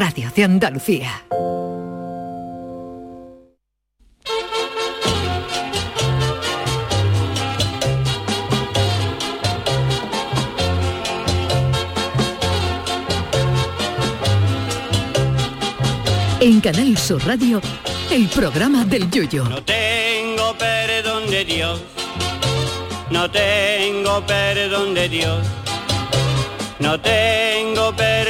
Radio de Andalucía. En Canal Sur Radio, el programa del Yoyo. No tengo perdón de Dios, no tengo perdón de Dios, no tengo perdón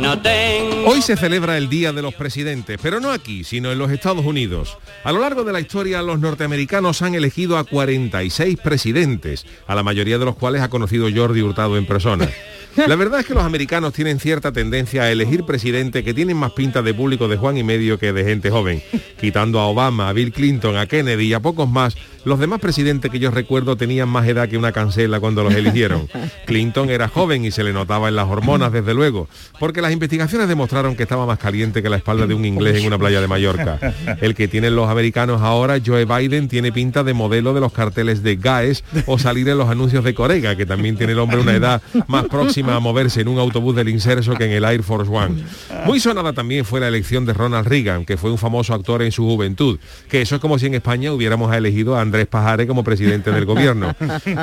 No tengo Hoy se celebra el Día de los Presidentes, pero no aquí, sino en los Estados Unidos. A lo largo de la historia, los norteamericanos han elegido a 46 presidentes, a la mayoría de los cuales ha conocido Jordi Hurtado en persona. La verdad es que los americanos tienen cierta tendencia a elegir presidentes que tienen más pinta de público de Juan y medio que de gente joven. Quitando a Obama, a Bill Clinton, a Kennedy y a pocos más, los demás presidentes que yo recuerdo tenían más edad que una cancela cuando los eligieron. Clinton era joven y se le notaba en las hormonas, desde luego, porque las investigaciones demostraron que estaba más caliente que la espalda de un inglés en una playa de Mallorca. El que tienen los americanos ahora, Joe Biden, tiene pinta de modelo de los carteles de GAES o salir en los anuncios de Corega, que también tiene el hombre una edad más próxima a moverse en un autobús del inserso que en el Air Force One. Muy sonada también fue la elección de Ronald Reagan, que fue un famoso actor en su juventud, que eso es como si en España hubiéramos elegido a Andrés Pajares como presidente del gobierno.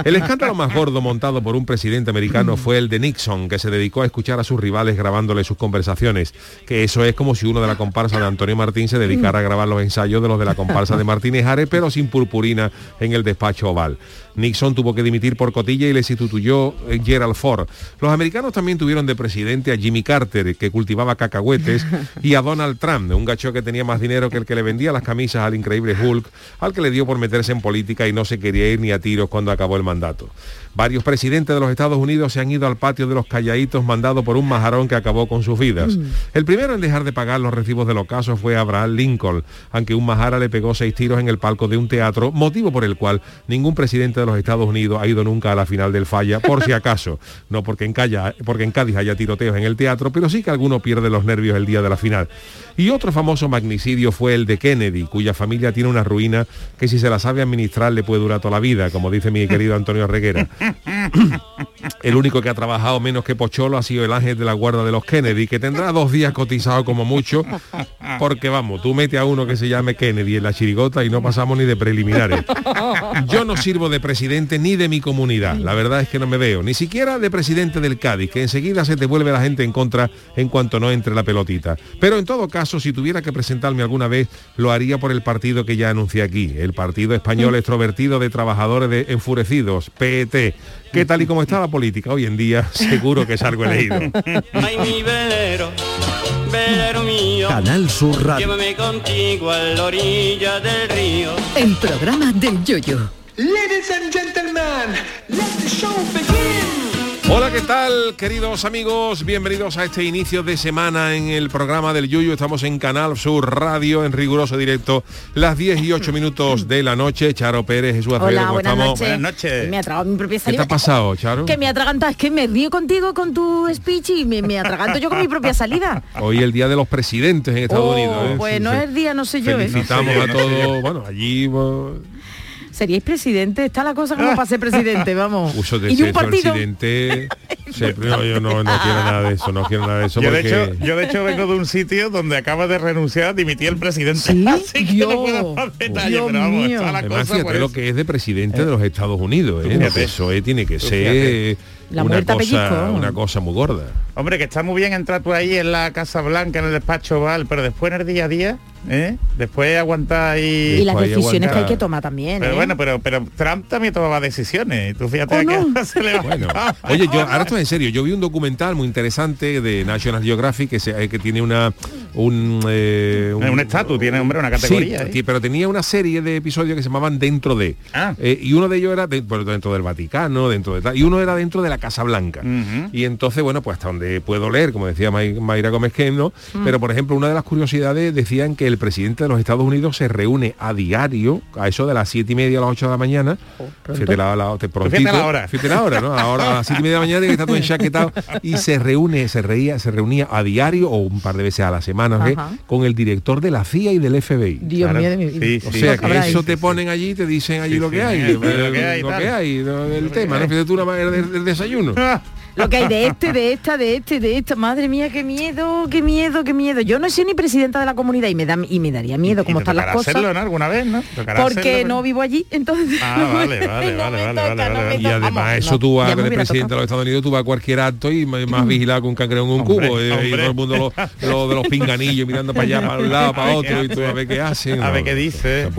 El escándalo más gordo montado por un presidente americano fue el de Nixon, que se dedicó a escuchar a sus rivales grabándole sus conversaciones, que eso es como si uno de la comparsa de Antonio Martín se dedicara a grabar los ensayos de los de la comparsa de Martínez Ares, pero sin purpurina en el despacho oval. Nixon tuvo que dimitir por cotilla y le sustituyó eh, Gerald Ford. Los americanos también tuvieron de presidente a Jimmy Carter, que cultivaba cacahuetes, y a Donald Trump, un gacho que tenía más dinero que el que le vendía las camisas al increíble Hulk, al que le dio por meterse en política y no se quería ir ni a tiros cuando acabó el mandato. Varios presidentes de los Estados Unidos se han ido al patio de los calladitos mandado por un majarón que acabó con sus vidas. El primero en dejar de pagar los recibos del ocaso fue Abraham Lincoln, aunque un majara le pegó seis tiros en el palco de un teatro, motivo por el cual ningún presidente de los Estados Unidos ha ido nunca a la final del falla, por si acaso. No porque en, Calla- porque en Cádiz haya tiroteos en el teatro, pero sí que alguno pierde los nervios el día de la final. Y otro famoso magnicidio fue el de Kennedy, cuya familia tiene una ruina que si se la sabe administrar le puede durar toda la vida, como dice mi querido Antonio Reguera. El único que ha trabajado menos que Pocholo ha sido el ángel de la guarda de los Kennedy, que tendrá dos días cotizado como mucho, porque vamos, tú mete a uno que se llame Kennedy en la chirigota y no pasamos ni de preliminares. Yo no sirvo de presidente ni de mi comunidad, la verdad es que no me veo, ni siquiera de presidente del Cádiz, que enseguida se te vuelve la gente en contra en cuanto no entre la pelotita. Pero en todo caso, si tuviera que presentarme alguna vez, lo haría por el partido que ya anuncié aquí, el Partido Español Extrovertido de Trabajadores de Enfurecidos, PET, que tal y como está la política hoy en día, seguro que salgo elegido. Ay, mi velero, velero mío. Canal Sur Radio. Llévame contigo a la orilla del río. El programa del Yoyo. Ladies and gentlemen, let the show begin. Hola, ¿qué tal, queridos amigos? Bienvenidos a este inicio de semana en el programa del Yuyu. Estamos en Canal Sur Radio, en riguroso directo, las 10 y 8 minutos de la noche. Charo Pérez, Jesús Acevedo, Hola, ¿cómo buenas estamos? noches. Buenas noches. Me ha tragado mi propia ¿Qué te saliva. ha pasado, Charo? Que me atraganta, es que me río contigo con tu speech y me, me atraganto yo con mi propia salida. Hoy el Día de los Presidentes en Estados Oh, Unidos. ¿eh? pues Sí, no sí. es día, no sé yo. ¿eh? Felicitamos No sé yo, a no sé todos. Bueno, allí... bueno, Seríais presidente, está la cosa como para ser presidente, vamos. Uso de y ser un partido. presidente. No, yo no, no quiero nada de eso, no quiero nada de eso Yo de, porque... hecho, yo de hecho vengo de un sitio donde acaba de renunciar, dimití el presidente. Sí, Así que Dios, no puedo detalles, pero vamos, mío. está la Además, cosa lo que es de presidente de los Estados Unidos, ¿eh? Fíjate. Eso eh, tiene que ser fíjate. La una, cosa, pellizco. una cosa muy gorda. Hombre, que está muy bien entrar tú ahí en la Casa Blanca, en el despacho Oval, pero después en el día a día, ¿eh? Después aguantar ahí... Y las decisiones que hay que tomar también. Pero ¿eh? bueno, pero, pero Trump también tomaba decisiones. Tú fíjate le Bueno, oye, yo ahora estoy en serio. Yo vi un documental muy interesante de National Geographic que, se- eh, que tiene una un, eh, Un estatus, tiene, hombre, una categoría. Sí, ¿eh? pero tenía una serie de episodios que se llamaban Dentro de. Ah. Eh, y uno de ellos era de- bueno, dentro del Vaticano, dentro de tal, y uno era dentro de la Casa Blanca. Y entonces, bueno, pues hasta donde puedo leer, como decía May- Mayra Gómez que no, pero por ejemplo, una de las curiosidades decían que el presidente de los Estados Unidos se reúne a diario, a eso de las siete y media a las 8 de la mañana. fíjate la, la- te- prontito, fíjate la hora. fíjate la hora, ¿no? Ahora a las siete y media de la mañana que estar todo enchaquetado y se reúne, se reía, se reunía a diario o un par de veces a la semana ¿eh? Con el director de la CIA y del FBI. Dios Claro. mío de mi vida. Sí, O sí, sea, sí, que eso te ponen allí, te dicen allí lo que sí, hay, lo que hay lo que hay, el tema, ¿no? Fíjate tú una manera del desayuno. Lo que hay de este, de esta, de este, de esta. Madre mía, qué miedo, qué miedo, qué miedo. Yo no soy ni presidenta de la comunidad y me da y me daría miedo cómo están las cosas. hacerlo, ¿no? Alguna vez, ¿no? Porque hacerlo, no vivo allí, entonces. Ah, vale, vale, no vale, vale, toca, vale, no vale. Y además Vamos, eso no, tú vas de hubiera presidente de los Estados Unidos, tú vas a cualquier acto y más vigilado que un cangrejo en un Hombre, cubo. y- Y, todo el mundo lo, lo de los pinganillos mirando para allá, para un lado, para A otro, y tú a ver qué hacen. A ver qué dice. ¿eh?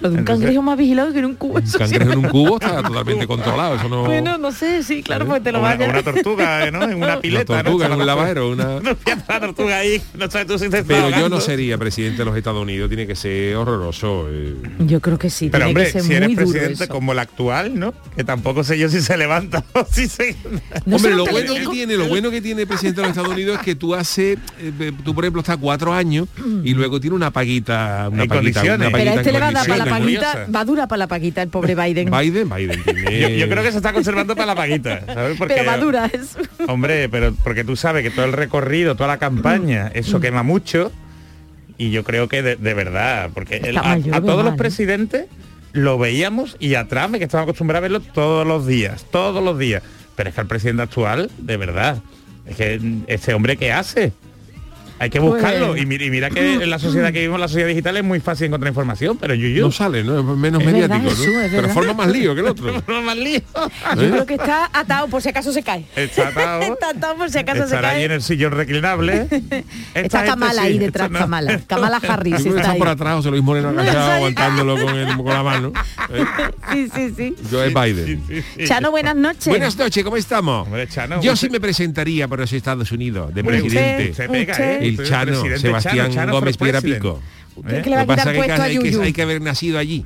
Lo de un Entonces- cangrejo más vigilado que en un cubo. Un cangrejo en un cubo está totalmente controlado. Eso no. Bueno, no sé, sí, claro, pues te lo una, vayas. Una tortuga, ¿eh, ¿no? En una una pileta. ¿no? tortuga en un lavadero, una. No piensa la tortuga ahí, no sabes tú si te Pero yo no sería presidente de los Estados Unidos, tiene que ser horroroso. eh. Yo creo que sí, Pero tiene hombre, que ser si eres muy presidente eso. como el actual, ¿no? Que tampoco sé yo si se levanta o si se... No Hombre, lo bueno que tiene, lo bueno que tiene el presidente de los Estados Unidos es que tú haces, eh, tú por ejemplo estás cuatro años y luego tiene una paguita, una En paguita, condiciones. una Pero paguita este en le va a dar para la paguita, curiosa. va dura para la paguita el pobre Biden. Biden, Biden tiene. Yo, yo creo que se está conservando para la paguita, ¿sabes? Porque, Pero va dura eso. Hombre, pero porque tú sabes que todo el recorrido, toda la campaña, eso Mm. quema mucho. Y yo creo que de, de verdad, porque el- a, a todos los presidentes lo veíamos y atrás me que estaba acostumbrado a verlo todos los días, todos los días. Pero es que el presidente actual, de verdad, es que este hombre qué hace. Hay que Pues- buscarlo. Y, mira, y mira que en la sociedad que vivimos, la sociedad digital, es muy fácil encontrar información, pero yo, yo No sale, ¿no? Menos Es mediático, verdad, ¿no? Pero forma más lío que el otro. no más lío. Yo creo que está atado por si acaso se cae. Está atado. Está atado por si acaso se Estará ahí cae. en el sillón reclinable. Esta Está Kamala ahí detrás, no. Kamala. Kamala Harris está está ahí. por atrás, José Luis Moreno agachado, aguantándolo con, el- con la mano. ¿eh? Sí, sí, sí. Yo es Biden. Chano, buenas noches. Buenas noches, ¿cómo estamos? Hombre, Chano, Yo usted- sí me presentaría por los Estados Unidos, de presidente. usted- se pega, Usted- ¿eh? El Chano, Sebastián Chano, Chano Gómez president. Pierapico. ¿Usted que le va a Lo que pasa quitar es que puesto a hay, que Yuyu? hay que haber nacido allí.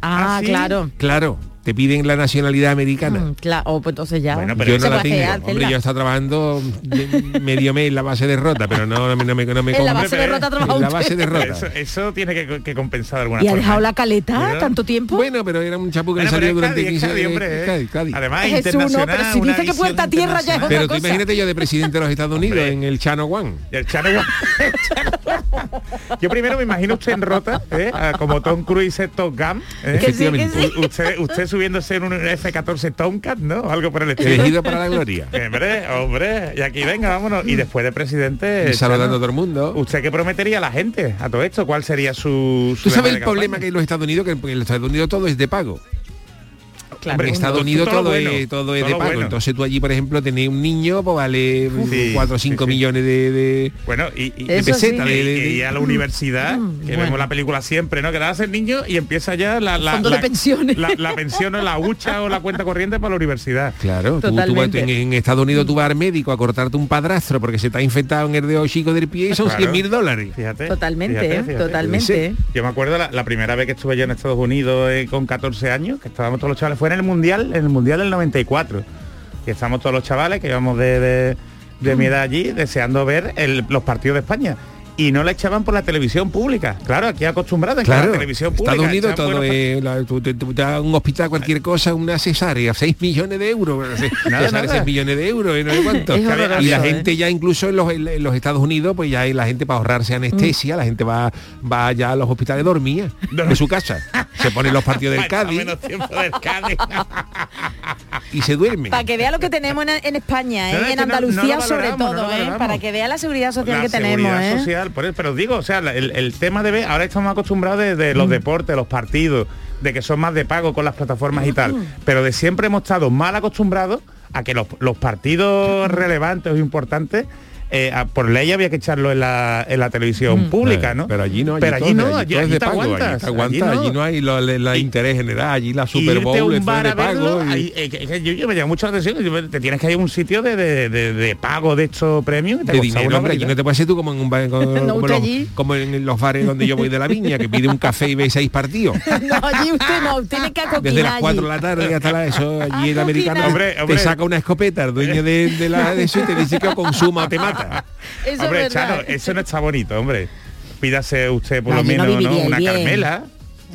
Ah, ¿Ah, sí? claro. Claro, te piden la nacionalidad americana. Mm, claro, oh, pues entonces ya. Bueno, pero yo no la tengo. hacer, Hombre, hacerla. yo he estado trabajando medio mes en la base de rota, pero no, no, me- no me, no me En la compro. base de rota ha trabajado En la usted. base de Pero rota. Eso, eso tiene que, que compensar de alguna ¿Y ha dejado ¿eh? la caleta tanto tiempo? Bueno, pero era un chapu que Bueno, salió durante Cádiz, es 15 Cádiz, hombre, ¿eh? Además, no, internacional, pero si una dice que visión Puerta Tierra ya es internacional. Pero otra tú cosa. imagínate yo de presidente de los Estados Unidos Hombre. en el Chano One. El Chano igual- Yo primero me imagino usted en rota, ¿eh? Ah, como Tom Cruise Top Gun. ¿eh? Que sí, que Efectivamente. sí. U- usted, usted subiéndose en un F-14 Tomcat, ¿no? Algo por el estilo. Elegido para la gloria. Hombre, hombre, y aquí venga, vámonos. Y después de presidente. Y saludando a todo el mundo. ¿Usted qué prometería a la gente a todo esto? ¿Cuál sería su, su ¿Tú sabes el problema que hay en los Estados Unidos? Que en los Estados Unidos todo es de pago. Claro. en Estados todo- Unidos todo todo, bueno, es, todo es todo de pago. bueno. Entonces tú allí, por ejemplo, tenés un niño, pues vale Sí, 4 o 5 sí, sí. millones de, de- Bueno, y, y- de sí. de- y a la universidad, Mm, que bueno. vemos la película siempre, ¿no? Que hace el niño y empieza ya la, la, Fondo la- de pensiones. La, la pensión o la hucha o la cuenta corriente para la universidad. Claro, tú, en, en Estados Unidos tú vas al médico a cortarte un padrastro porque se te ha infectado en el dedo chico del pie y son Claro. 100 mil dólares. Fíjate. Totalmente, fíjate, ¿eh? fíjate. totalmente. Yo me acuerdo la, la primera vez que estuve yo en Estados Unidos eh, con 14 años, que estábamos todos los chavales, fue en el Mundial, en el Mundial del 94. Que estamos todos los chavales que íbamos de, de- de mi edad allí deseando ver el- los partidos de España. Y no la echaban por la televisión pública. Claro, aquí acostumbrados a que Claro, la televisión pública. Estados Unidos todo buenos es, la- tú, te- tú te das a un hospital cualquier cosa, una cesárea, 6 millones de euros, Nada, nada. 6 millones de euros y no sé cuánto. Y la ¿eh? gente ya incluso en los, en los Estados Unidos, pues ya hay la gente para ahorrarse anestesia, Mm. la gente va, va ya a los hospitales dormía de su casa. Se ponen los partidos del Cádiz menos tiempo del Cádiz. y se duerme. Para que vea lo que tenemos en, en España, ¿eh? No, en Andalucía no sobre todo, ¿eh? para que vea la seguridad social la que tenemos. Social, por eso, pero digo, o sea, el, el tema de ver, ahora estamos acostumbrados de, de Mm. los deportes, los partidos, de que son más de pago con las plataformas y Mm. tal, pero de siempre hemos estado mal acostumbrados a que los, los partidos relevantes o importantes eh, a- por ley había que echarlo en la, en la televisión pública, ¿no? Pero allí no, allí Pero allí todo- no, allí te aguantas, no hay lo- la, la y- interés general, allí la Super Bowl un bar de a verlo, pago. y- eh, que- yo, yo me llama mucho la atención, yo- te tienes que ir a un sitio de, de, de- de pago de estos premios. de dinero, hombre, allí no te puedes tú como en un bar, como, No, como usted los, allí. como en los bares donde yo voy de la viña, que pide un café y ve seis partidos. No, allí usted no, tiene que acoquinar Desde las 4 de la tarde hasta la, eso, allí el americano te saca una escopeta, el dueño de, la de eso y te dice que o consuma o te mata. Eso Hombre, es. Chano, eso no está bonito, hombre. Pídase usted por No, lo no menos ¿no? viviría una bien. Carmela.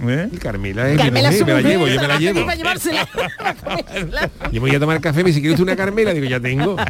¿eh? Carmela, mi Carmela su me la llevo, yo me la llevo. Yo voy a tomar café, me dice, ¿quieres una Carmela? Digo, ya tengo.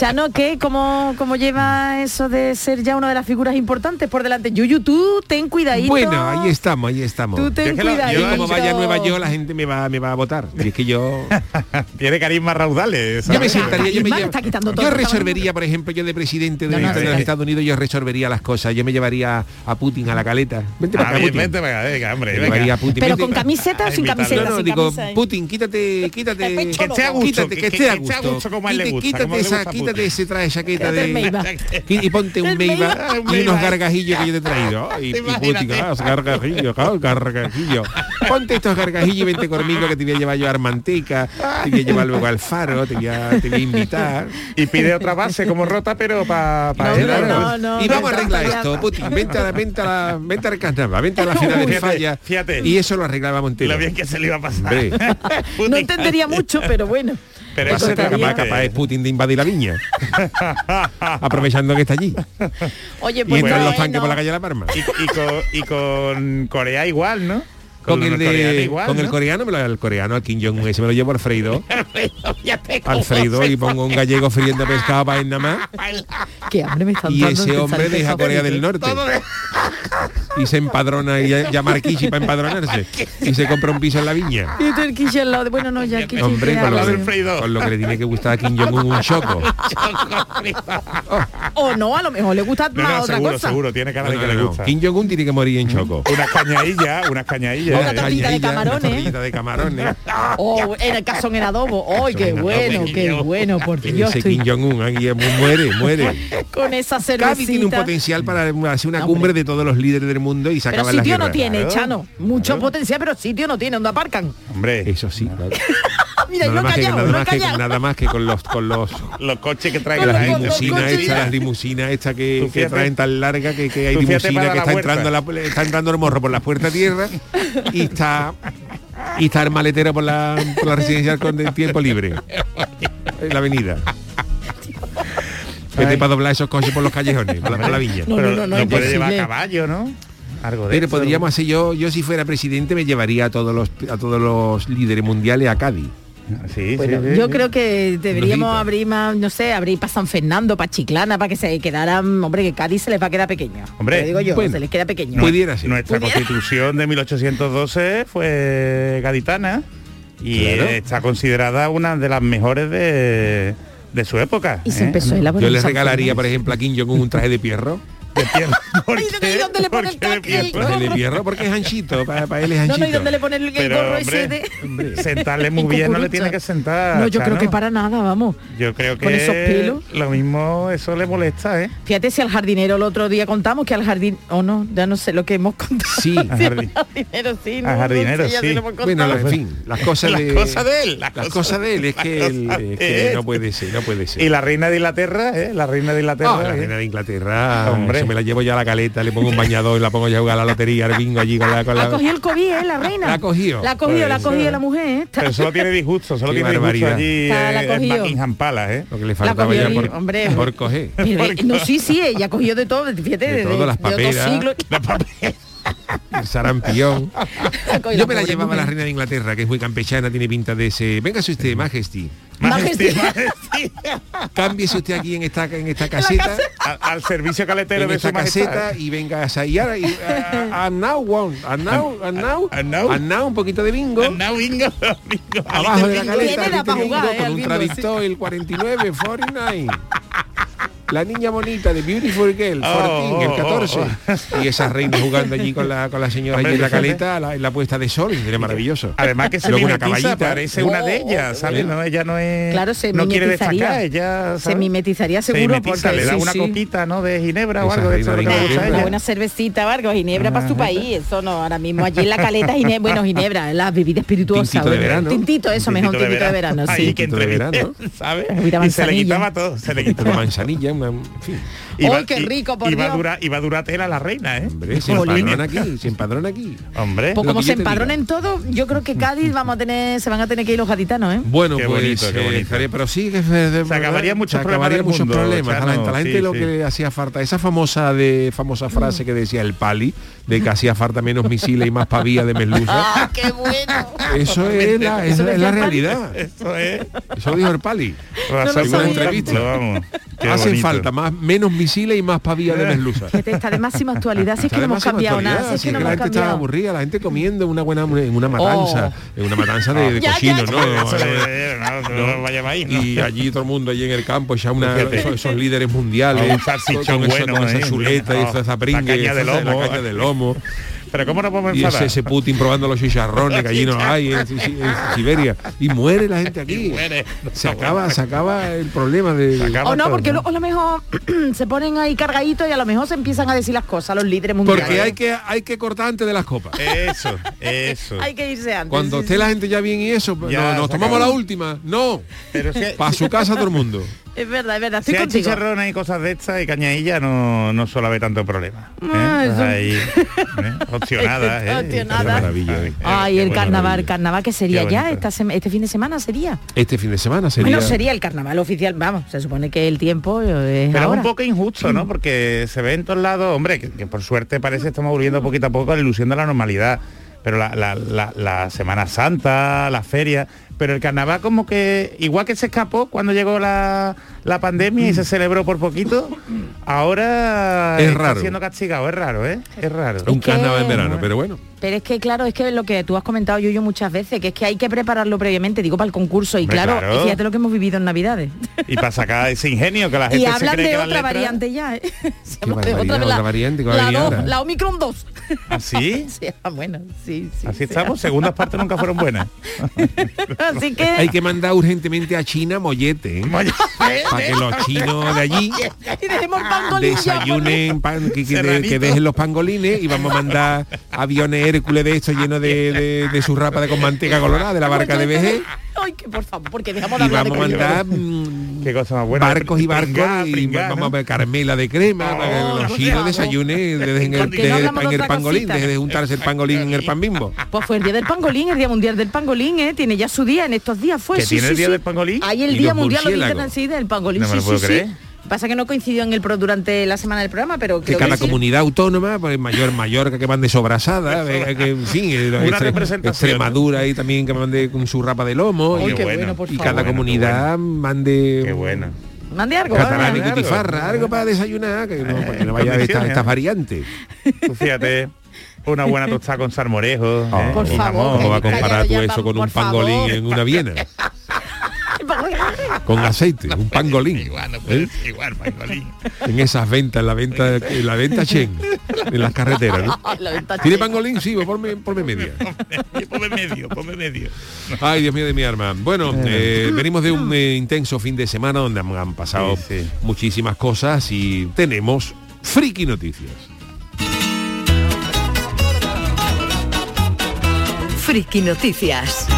Chano, ¿qué? ¿Cómo, ¿Cómo lleva eso de ser ya una de las figuras importantes por delante? Yuyu, tú ten cuidadito. Bueno, ahí estamos, ahí estamos. Tú ten Yo cuidadito. Yo como vaya a Nueva York la gente me va, me va a votar. Y es que yo... Tiene carisma raudales. Yo me sentaría, yo me llevo- está quitando todo yo resolvería, por ejemplo, yo de presidente de, No, no, de sí. los Estados Unidos, yo resolvería las cosas. Yo me llevaría a Putin a la caleta. Vente para Ah, acá, bien, Putin. vente, venga, venga, hombre, Me venga. llevaría a Putin. ¿Pero Vente. con camiseta o a sin camiseta? No, no, sin digo, camisa, ¿eh? Putin, quítate, quítate, Que esté a gusto, quítate, que- esté a que esté a gusto. Quítate- esa, quítate ese traje chaqueta de y, ponte un Meiba y unos gargajillos que yo te he traído. Y, gargajillos, gargajillos. Ponte estos gargajillos y vente conmigo que te voy a llevar yo a Armanteca, te voy a llevar luego al faro, te voy a, te voy a invitar. Y pide otra base como rota, pero para hombre, ¿no? no, no, y vamos a arreglar esto, Putin, vente a la, vente a la, vente al carnaval, vente a la final de falla fíjate. y eso lo arreglábamos entero. Lo bien que se le iba a pasar. No entendería mucho, pero bueno. Pero eso capaz, capaz es Putin de invadir la viña, aprovechando que está allí. Oye, Y pues entran los bueno. tanques por la calle de La Palma. y, y con, y con Corea igual, ¿no? Con, el de, igual, con el ¿no? coreano, me lo- el coreano, al Kim Jong-un, ese me lo llevo Alfredo. Alfredo y pongo un gallego friendo pescado para él nada más. Qué hambre me está Y dando ese hombre deja. Corea del Norte. Y se empadrona y llama al Kishi para empadronarse. Y se compra un piso en la viña. Y tú el al lado de... Bueno, no, ya quiche Hombre, con lo, con que le tiene que gustar a Kim Jong-un un choco. O no, a lo mejor le gusta No, más no, otra seguro, cosa. seguro, tiene cara No, de que no, le no. gusta. Kim Jong-un tiene que morir en choco. Unas cañadillas, unas cañadillas. Una ¿eh? tortilla de camarones. una tortilla de camarones. O en el caso en adobo. ¡Ay, qué bueno, qué bueno! Por Dios, Ese estoy Kim Jong-un aquí muere, muere. con esa Cádiz tiene un cervecita. potencial para hacer una cumbre de todos los líderes del mundo y se Pero acaban las sitio no tiene, Chano. Mucho potencial, pero sitio no tiene. ¿Dónde aparcan? Hombre, Eso sí, claro. Mira, nada, más que, nada, no más que, callado. nada más que con los con los los coches que traen las limusinas las limusinas estas que, que traen tan largas que, que hay limusina que está entrando la, está entrando el morro por la puerta tierra y está y está el maletero por la, por la residencial con el tiempo libre en la avenida. Vete para doblar esos coches por los callejones, por la, por la viña. No, pero no, no, no puede llevar caballo, ¿no? Algo de Pero eso. podríamos hacer yo, yo si fuera presidente me llevaría a todos los a todos los líderes mundiales a Cádiz. Sí, Bueno, sí, sí, yo creo que deberíamos abrir más, no sé, abrir para San Fernando, para Chiclana, para que se quedaran, hombre, que Cádiz se les va a quedar pequeño. Hombre, Te digo yo, bueno. se les queda pequeño. Pudiera ser. Nuestra Pudiera. constitución de 1812 fue gaditana y Claro. está considerada una de las mejores de, de su época. Y se ¿eh? empezó a elaborar Yo le regalaría, por ejemplo, a Kim Jong-un un traje de pierro. De pierro. ¿Por qué? ¿y dónde le pone el. El? Traje de pierro porque es anchito, para, para él es No, anchito. no, ¿y dónde le pone el, el Pero, gorro ese hombre, de...? Sentarle muy En bien no le tiene que sentar. No, yo creo que para nada, vamos. Yo creo que con esos pelos. lo mismo eso le molesta, ¿eh? Fíjate si al jardinero el otro día contamos que al jardín... O no, ya no sé lo que hemos contado. Sí, al Sí, al jardín. jardinero sí. no, Al jardinero, no sí. si lo Bueno, en fin, las cosas Las de cosas de él, las las cosas- cosas de él es las que, él- es no puede ser, no puede ser. Y la reina de Inglaterra, ¿eh? La reina de Inglaterra. Ah, la ¿eh? reina de Inglaterra, Hombre. Me la llevo ya a la caleta, le pongo un bañador y la pongo ya a jugar a la lotería, al bingo allí con la, con la- Ha cogido el COVID, ¿eh? La reina. La ha cogido. La ha cogido, Pues la ha cogido eso. la mujer, ¿eh? Pero solo tiene disgusto, solo Qué tiene disgusto allí la eh, en cogió. Palace, ¿eh? lo que le La faltaba cogió ya por, hombre. por coger. Eh, no, sí, sí, ella ha cogido de todo, fíjate, De de, todo, las de otros paperas. El sarampión. Yo me la llevaba a la reina de Inglaterra, que es muy campechana, tiene pinta de ese. Véngase usted, Majesty. Majesty. Majesty. Cámbiese usted aquí en esta en esta caseta. Al, al servicio caletero En de esta su caseta y venga a y ahora y, uh, and now one and now and now And now. and now un poquito de bingo And now bingo, bingo. abajo de la caleta bingo jugar, eh, con un bingo, tradictor el 49 49 la niña bonita de Beautiful Girl, Oh, 14, el oh, 14. Y esa reina jugando allí con la, con la señora Hombre, allí en la caleta, la- en la puesta de sol, sería maravilloso. Además que se Luego una caballita. parece una de ellas, ¿sabes? No, ella no es Claro, se no quiere mimetizaría. destacar, ella Se ¿sabes? mimetizaría Se seguro mimetiza, porque le da sí, una sí. copita, ¿no? De ginebra o algo de Inglaterra. Una ella. buena cervecita o algo, ginebra para su país, eso no, ahora mismo allí en la caleta, ginebra, bueno, ginebra, la bebida espirituosa. Tintito de verano. Tintito, eso, mejor tintito de verano, Ahí sí. que entrevisté, verano. ¿sabes? Y se le quitaba todo, se le quitaba. manzanilla, en fin. ¡Ay, qué rico, por y va a Dios! durar va a durar tela la reina, ¿eh? Hombre, se empadrona aquí, se empadrona aquí. Hombre. Pues como se empadronen todo, yo creo que Cádiz vamos a tener, se van a tener que ir los gaditanos, ¿eh? Bueno, Qué pues bonito, qué eh, bonito. pero sí que se, acabarían muchos del muchos mundo, problemas. a la gente, a la Chano, gente sí, lo sí. que le hacía falta, esa famosa de famosa frase que decía el pali, de que hacía falta menos misiles y más pavía de merluza. ¡Ah, qué bueno! Eso es la, es Eso la- es la realidad. Eso es. Eso dijo el pali. Razón en una entrevista. vamos. Qué Hacen bonito. falta más menos misiles y más pavía de merluza. Está de máxima actualidad, si es que no hemos cambiado nada, si es que no la gente está cambiado. aburrida, la gente comiendo en una buena en una matanza, en una matanza de, de cochino, ¿no? no, no, no ¿no? y allí todo el mundo allí en el campo ya una esos, esos líderes mundiales con, esa ¿eh? chuleta y Oh, esa pringue la caña de lomo Pero ¿cómo nos podemos y enfadar? ese, ese Putin probando los chicharrones que allí no hay en, Si- en Siberia y muere la gente aquí Y muere. se acaba se acaba el problema de O no, todo, porque lo- a lo mejor se ponen ahí cargaditos y a lo mejor se empiezan a decir las cosas los líderes mundiales. porque hay que hay que cortar antes de las copas Eso, eso. Hay que irse antes. cuando sí, esté sí. la gente ya bien y eso pues, Ya, no, nos tomamos acabó. la última no para su casa todo el mundo Es verdad, es verdad, si estoy hay contigo. chicharrones y cosas de estas y cañadilla no, no suele haber tanto problema. Ahí, ¿eh? Opcionada. Ay, el carnaval, carnaval que sería ya esta este fin de semana sería. este fin de semana sería Bueno, sería el carnaval oficial, vamos, se supone que el tiempo eh, es Pero ahora. es un poco injusto, ¿no? Porque se ve en todos lados, hombre, que, que por suerte parece que estamos volviendo poquito a poco a la ilusión de la normalidad. Pero la, la- la- la Semana Santa, la feria, pero el carnaval como que, igual que se escapó cuando llegó la, la pandemia y se celebró por poquito, ahora Es está raro. siendo castigado, es raro, ¿eh? Es raro. un Es carnaval en verano pero bueno Pero es que claro, es que lo que tú has comentado yo yo muchas veces, que es que hay que prepararlo previamente, digo para el concurso y Hombre, claro, claro. fíjate lo que hemos vivido en Navidades. Y para sacar ese ingenio que la gente Y se cree de que otra variante ya, ¿eh? Qué barbaridad, otra variante la, dos, ahora. la Omicron 2. ¿Así? Sí, ah, bueno, sí, sí. Así sí. estamos, segundas partes nunca fueron buenas. Así que hay que mandar urgentemente a China mollete ¿eh? Para que los chinos de allí y desayunen pan- que, dejen los pangolines y vamos a mandar aviones Hércules de estos llenos de, de, de su rapa de con manteca colorada de la barca de VG Ay, que por favor, porque dejamos de y hablar de vamos a coño. mandar mm, Qué cosa más buena. barcos y barcos Pringar, y pringar, vamos a ¿no? ver carmela de crema Oh, para que los no chinos desayunen dejen el, ¿Por qué no dejen el, pan- de el pangolín dejen de juntarse el pangolín en el pan bimbo Pues fue el día del pangolín, el día mundial del pangolín, ¿eh? Tiene ya su día en estos días, fue. ¿Que sí, tiene sí, el día sí. del pangolín? Hay el día mundial murciélagos. internet, sí, del pangolín, No me sí, lo puedo sí, creer. sí. Pasa que no coincidió en el pro durante la semana del programa, pero que creo cada sí. comunidad autónoma, pues mayor Mallorca que mande sobrasada, eh, que en fin, eh, Una representación. Extremadura y también que mande con su rapa de lomo Ay, y, qué bueno. y favor. cada bueno, comunidad mande Qué bueno. Mande algo. catalán y cutifarra, algo para desayunar, que no, para que no vaya de estas, ¿eh? variantes. Fíjate, una buena tostada con salmorejo. Oh, ¿eh? por favor. ¿Cómo va a comparar tú eso con un pangolín favor. en una viena? Con aceite, un pangolín. Igual, no puede ¿eh? igual, pangolín. En esas ventas, en la venta, en la venta Chen, en las carreteras, ¿no? La ¿Tiene pangolín? Sí, pues ponme, ponme media. Ponme medio, ponme medio. Ay, Dios mío de mi arma. Bueno, eh, venimos de un eh, intenso fin de semana donde han, han pasado Sí, sí. muchísimas cosas y tenemos friki noticias. Friki Noticias.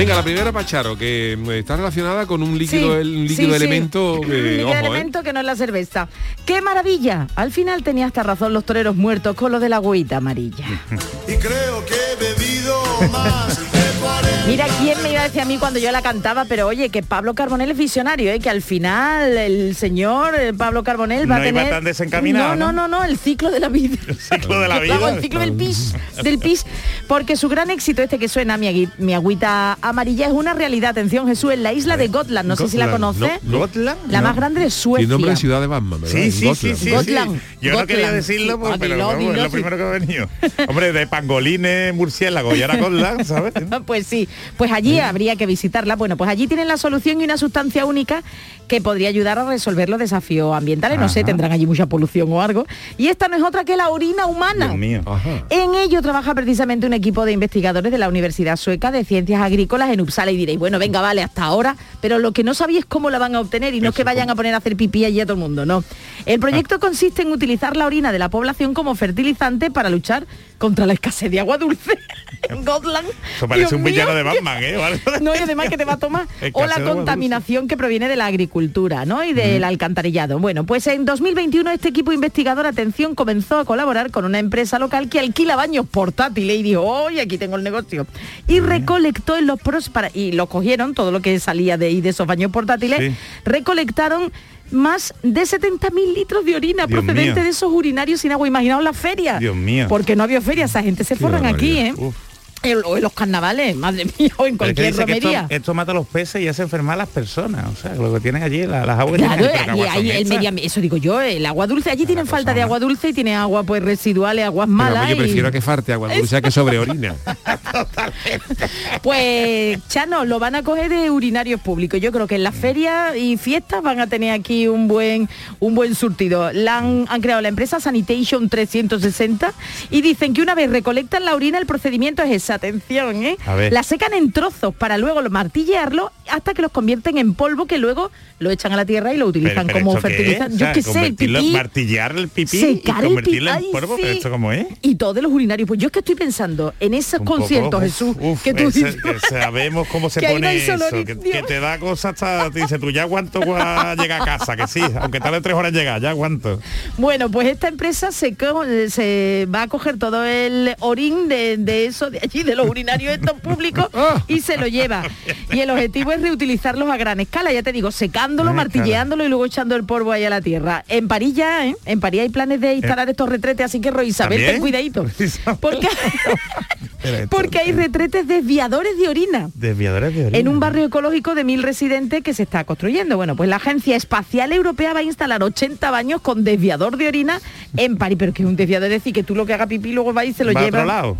Venga, la primera Pacharo, que eh, está relacionada con un líquido, Sí, el- un sí, líquido sí. elemento. Un que, líquido ojo, ¿eh? elemento que no es la cerveza. ¡Qué maravilla! Al final tenía hasta razón los toreros muertos con lo de la agüita amarilla. y creo que he bebido más de 40. Mira, ¿quién me iba a decir a mí cuando yo la cantaba? Pero oye, que Pablo Carbonell es visionario, ¿eh? que al final el señor eh, Pablo Carbonell va No a iba tener... tan desencaminado, no, ¿no? no, no, no, el ciclo de la vida. El ciclo de la Vamos, vida. el ciclo del pis, del pis, porque su gran éxito este que suena, mi, agui- mi agüita amarilla, es una realidad. Atención, Jesús, en la isla de Gotland, no sé si la Gotland, conoce. no, ¿Gotland? La No. más grande de Suecia. Tiene nombre de ciudad de Batman, ¿verdad? Sí, sí, sí, Gotland. sí, sí. Gotland, Yo no quería Gotland, decirlo, sí. pues, Ah, pero vamos, es lo sí. primero que ha venido. Hombre, de pangolines, murciélago y ahora Gotland, ¿sabes? Pues sí, Pues allí habría que visitarla. Bueno, pues allí tienen la solución y una sustancia única que podría ayudar a resolver los desafíos ambientales. No sé, tendrán allí mucha polución o algo. Y esta no es otra que la orina humana. Dios mío. Ajá. En ello trabaja precisamente un equipo de investigadores de la Universidad Sueca de Ciencias Agrícolas en Uppsala y diréis, bueno, venga, vale, hasta ahora, pero lo que no sabéis es cómo la van a obtener y no es que vayan a poner a hacer pipí allí a todo el mundo, no. El proyecto consiste en utilizar la orina de la población como fertilizante para luchar contra la escasez de agua dulce en Gotland. Eso parece Dios un villano de Batman, ¿eh? No, y además que te va a tomar. O la contaminación que proviene de la agricultura, ¿no? Y del alcantarillado. Bueno, pues en 2021 este equipo investigador, atención, comenzó a colaborar con una empresa local que alquila baños portátiles y dijo, oye, aquí tengo el negocio. Y recolectó en los pros para, y lo cogieron, todo lo que salía de ahí de esos baños portátiles, Sí. recolectaron más de 70.000 litros de orina Dios procedente mío. de esos urinarios sin agua. Imaginaos la feria. Dios mío. Porque no había feria, esa gente se forran aquí, ¿eh? Uf. En- o en los carnavales, madre mía, o en Pero cualquier romería. esto, esto mata a los peces y hace enfermar a las personas. O sea, lo que tienen allí, la- las aguas Claro, pero ¿qué allí hay el ambi- eso digo yo, el agua dulce, allí tienen falta de agua dulce y tiene agua pues residuales, aguas Pero, malas. vamos, yo prefiero que farte agua dulce a que sobre orina. Pues, Chano, lo van a coger de urinarios públicos. Yo creo que en las ferias y fiestas van a tener aquí un buen, un buen surtido. La han, han creado la empresa Sanitation 360 y dicen que una vez recolectan la orina, el procedimiento es atención, ¿eh? La secan en trozos para luego lo- martillearlo hasta que los convierten en polvo que luego lo echan a la tierra y lo utilizan pero como fertilizante. Yo qué sé, el pipí. Martillar el pipí y secar el convertirlo pipí. en polvo, pero esto cómo es. Y todos de los urinarios. Pues yo es que estoy pensando en esos Un poco, conciertos, uf, Jesús, uf, que tú ese- dices. que sabemos cómo se no pone eso, que, te da cosas hasta te dice tú ya aguanto a llegar a casa, que sí, aunque tarde tres horas llegar, ya aguanto. Bueno, pues esta empresa se, va a coger todo el orín de, de eso, de allí, de los urinarios estos públicos, y se lo lleva. Y el objetivo es reutilizarlos a gran escala, ya te digo, secándolo, Ah, martilleándolo y luego echando el polvo ahí a la tierra. En París ya, ¿eh? En París hay planes de instalar estos retretes, así que Roy Isabel, ten cuidadito. Porque, porque hay retretes desviadores de orina. Desviadores de orina. en un barrio ecológico de mil residentes que se está construyendo. Bueno, pues la Agencia Espacial Europea va a instalar 80 baños con desviador de orina en París, pero que es un desviador, es decir, que tú lo que haga pipí luego va y se lo Va a lleva. otro lado.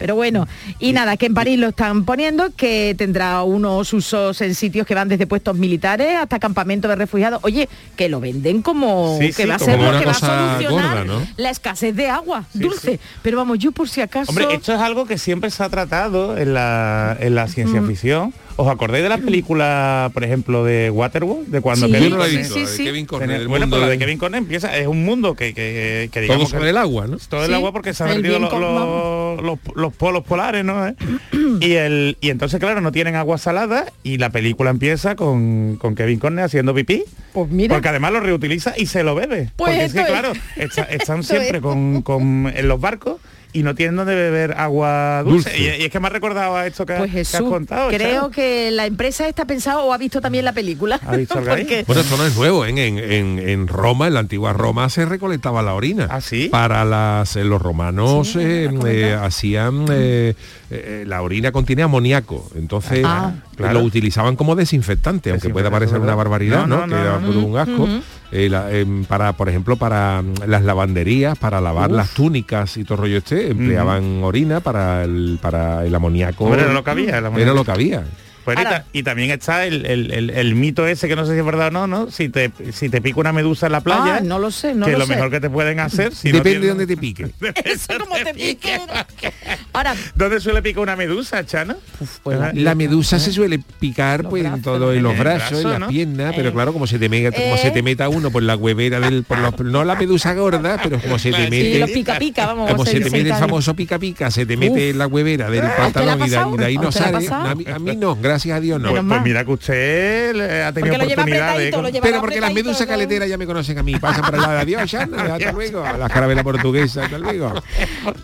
Pero bueno, y nada, que en París lo están poniendo, que tendrá unos usos en sitios que van desde puestos militares hasta campamentos de refugiados. Oye, que lo venden como Sí, que sí, va a ser lo que va a solucionar gorda, ¿no? la escasez de agua Sí, dulce. Pero vamos, yo por si acaso... Hombre, esto es algo que siempre se ha tratado en la, en la ciencia ficción. ¿Os acordáis de la película, por ejemplo, de Waterworld? De cuando Sí, Kevin sí, sí, del bueno, mundo pues la de de- Kevin Conner empieza, es un mundo que, que, que todo sobre que- el agua, ¿no? todo el agua porque se han perdido los, los, los- los polos polares, ¿no? ¿Eh? y el y entonces claro no tienen agua salada y la película empieza con, con Kevin Conner haciendo pipí. Pues mira. Porque además lo reutiliza y se lo bebe. Pues porque es que es. claro, está- están siempre es. con, con- en los barcos y no tienen donde beber agua dulce. Dulce. Y, y es que me ha recordado a esto que, Pues que has contado. creo Charo. que la empresa está pensado o ha visto también la película. Porque- Bueno, esto no es nuevo, ¿eh? en, en, en Roma, en la antigua Roma, se recolectaba la orina. ¿Ah, sí? Para las, eh, los romanos Sí, eh, eh, hacían, eh, eh, la orina contiene amoníaco, entonces Ah. Claro. lo utilizaban como desinfectante, aunque pueda parecer una barbaridad, No, ¿no? no, que no, era no. por un asco. Eh, la- em, para, por ejemplo, para mm, las lavanderías, para lavar Uf. las túnicas y todo rollo este, empleaban orina para el, para el amoníaco. Hombre, era lo que había, el amoníaco. Era lo que había. Pues y, Ahora- ta- y también está el, el- el- el mito ese que no sé si es verdad o no, ¿no? Si te, si te pica una medusa en la playa, Ah, no lo sé, no que lo lo sé. mejor que te pueden hacer. Si no Depende de dónde te pique. Eso como te pique. Ahora, ¿Dónde suele picar una medusa, Chana? pues la- La medusa se suele picar pues en todo en los brazos, brazo, en las ¿no? piernas, pero Eh. claro, como se te meta, como Eh. se te meta uno por la huevera del por los- no la medusa gorda, pero como se te Sí, sí, mete los pica pica, vamos. como se se te mete el famoso pica pica, se te mete en la huevera del ¿A usted le ha pantalón y de, ahí ¿A no sale. pasado? A mí, a mí no, gracias a Dios no. Pues, pues mira que usted ha tenido Porque lo lleva oportunidad de... apretadito, lo lleva Pero porque las medusas ¿no? caleteras ya me conocen a mí, pasan por el lado de adiós, Shana, hasta luego, las carabelas portuguesas, hasta luego.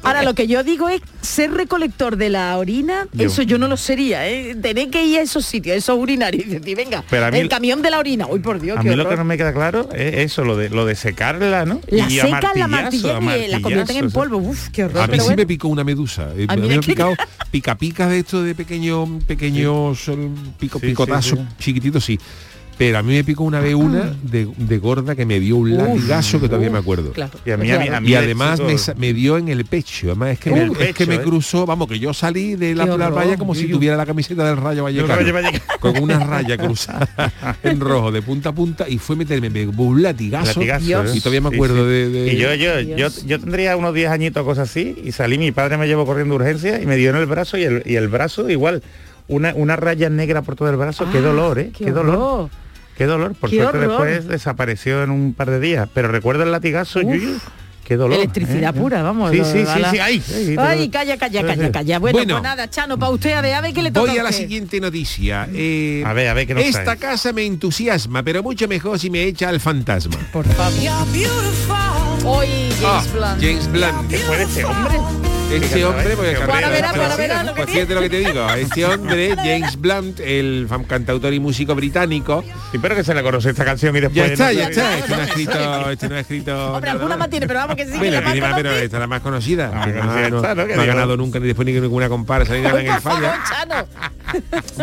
Ahora lo que yo digo es ser recolector de la orina, Dios. eso yo no lo sería, ¿eh? Tener que ir a esos sitios, a esos urinarios y decir, venga, Pero a mí- el camión de la orina. Uy, por Dios, A qué mí lo que horror. no me queda claro es eso, lo de lo de secarla, ¿no? La Y seca, la martillan y la convierten en polvo. Uf, qué horror. A mí sí bueno. me picó una medusa. A mí me picado pica. pica picas de esto de pequeños pequeños eh, pico, Sí, picotazos sí, sí. chiquititos, sí. Pero a mí me picó una vez una de, de gorda que me dio un latigazo que todavía me acuerdo. Claro. Y a mí, a mí, a mí Y de además me, dio en el pecho. Además es que, me, el es que me ¿eh? cruzó, vamos, que yo salí de la, la raya como si tuviera la camiseta del Rayo Vallecano. Rayo Vallecano. Con una raya cruzada en rojo de punta a punta y fue meterme me un latigazo. Y todavía me acuerdo sí. de, de- Y yo, yo, yo, yo tendría unos 10 añitos, cosas así, y salí, mi padre me llevó corriendo urgencia y me dio en el brazo y el, y el brazo igual, una, una raya negra por todo el brazo, qué Ah, dolor, ¿eh? Qué, dolor. horror. Qué dolor. Por Qué suerte horror. después desapareció en un par de días. Pero recuerda el latigazo, Uf. Yuyu, qué dolor. Electricidad ¿eh? pura, vamos. Sí, sí, sí, la- sí, ay, ay, Ay, calla, calla, calla, calla. Bueno, Bueno. pues nada, Chano, para usted a ver, a ver qué le toca Voy a la usted. siguiente noticia. Eh, A ver, a ver, ¿qué nos Esta trae? casa me entusiasma, pero mucho mejor si me echa al fantasma. Por favor. Hoy Ah, James Blunt. James Blunt. Después de este hombre. Este hombre, porque este claro, Para verá, para hombre- verá lo que pues fíjate lo que te digo, este hombre, James Blunt, el cantautor y músico británico, Sí, pero que se le conoce esta canción y después... ya está, ya está, este no ha escrito, este no ha escrito. Hombre, alguna más. tiene, pero vamos que sí, Bueno, la pero esta es la más conocida. Ah, no, ha ganado nunca ni después ni ninguna comparsa ni nada en el falla.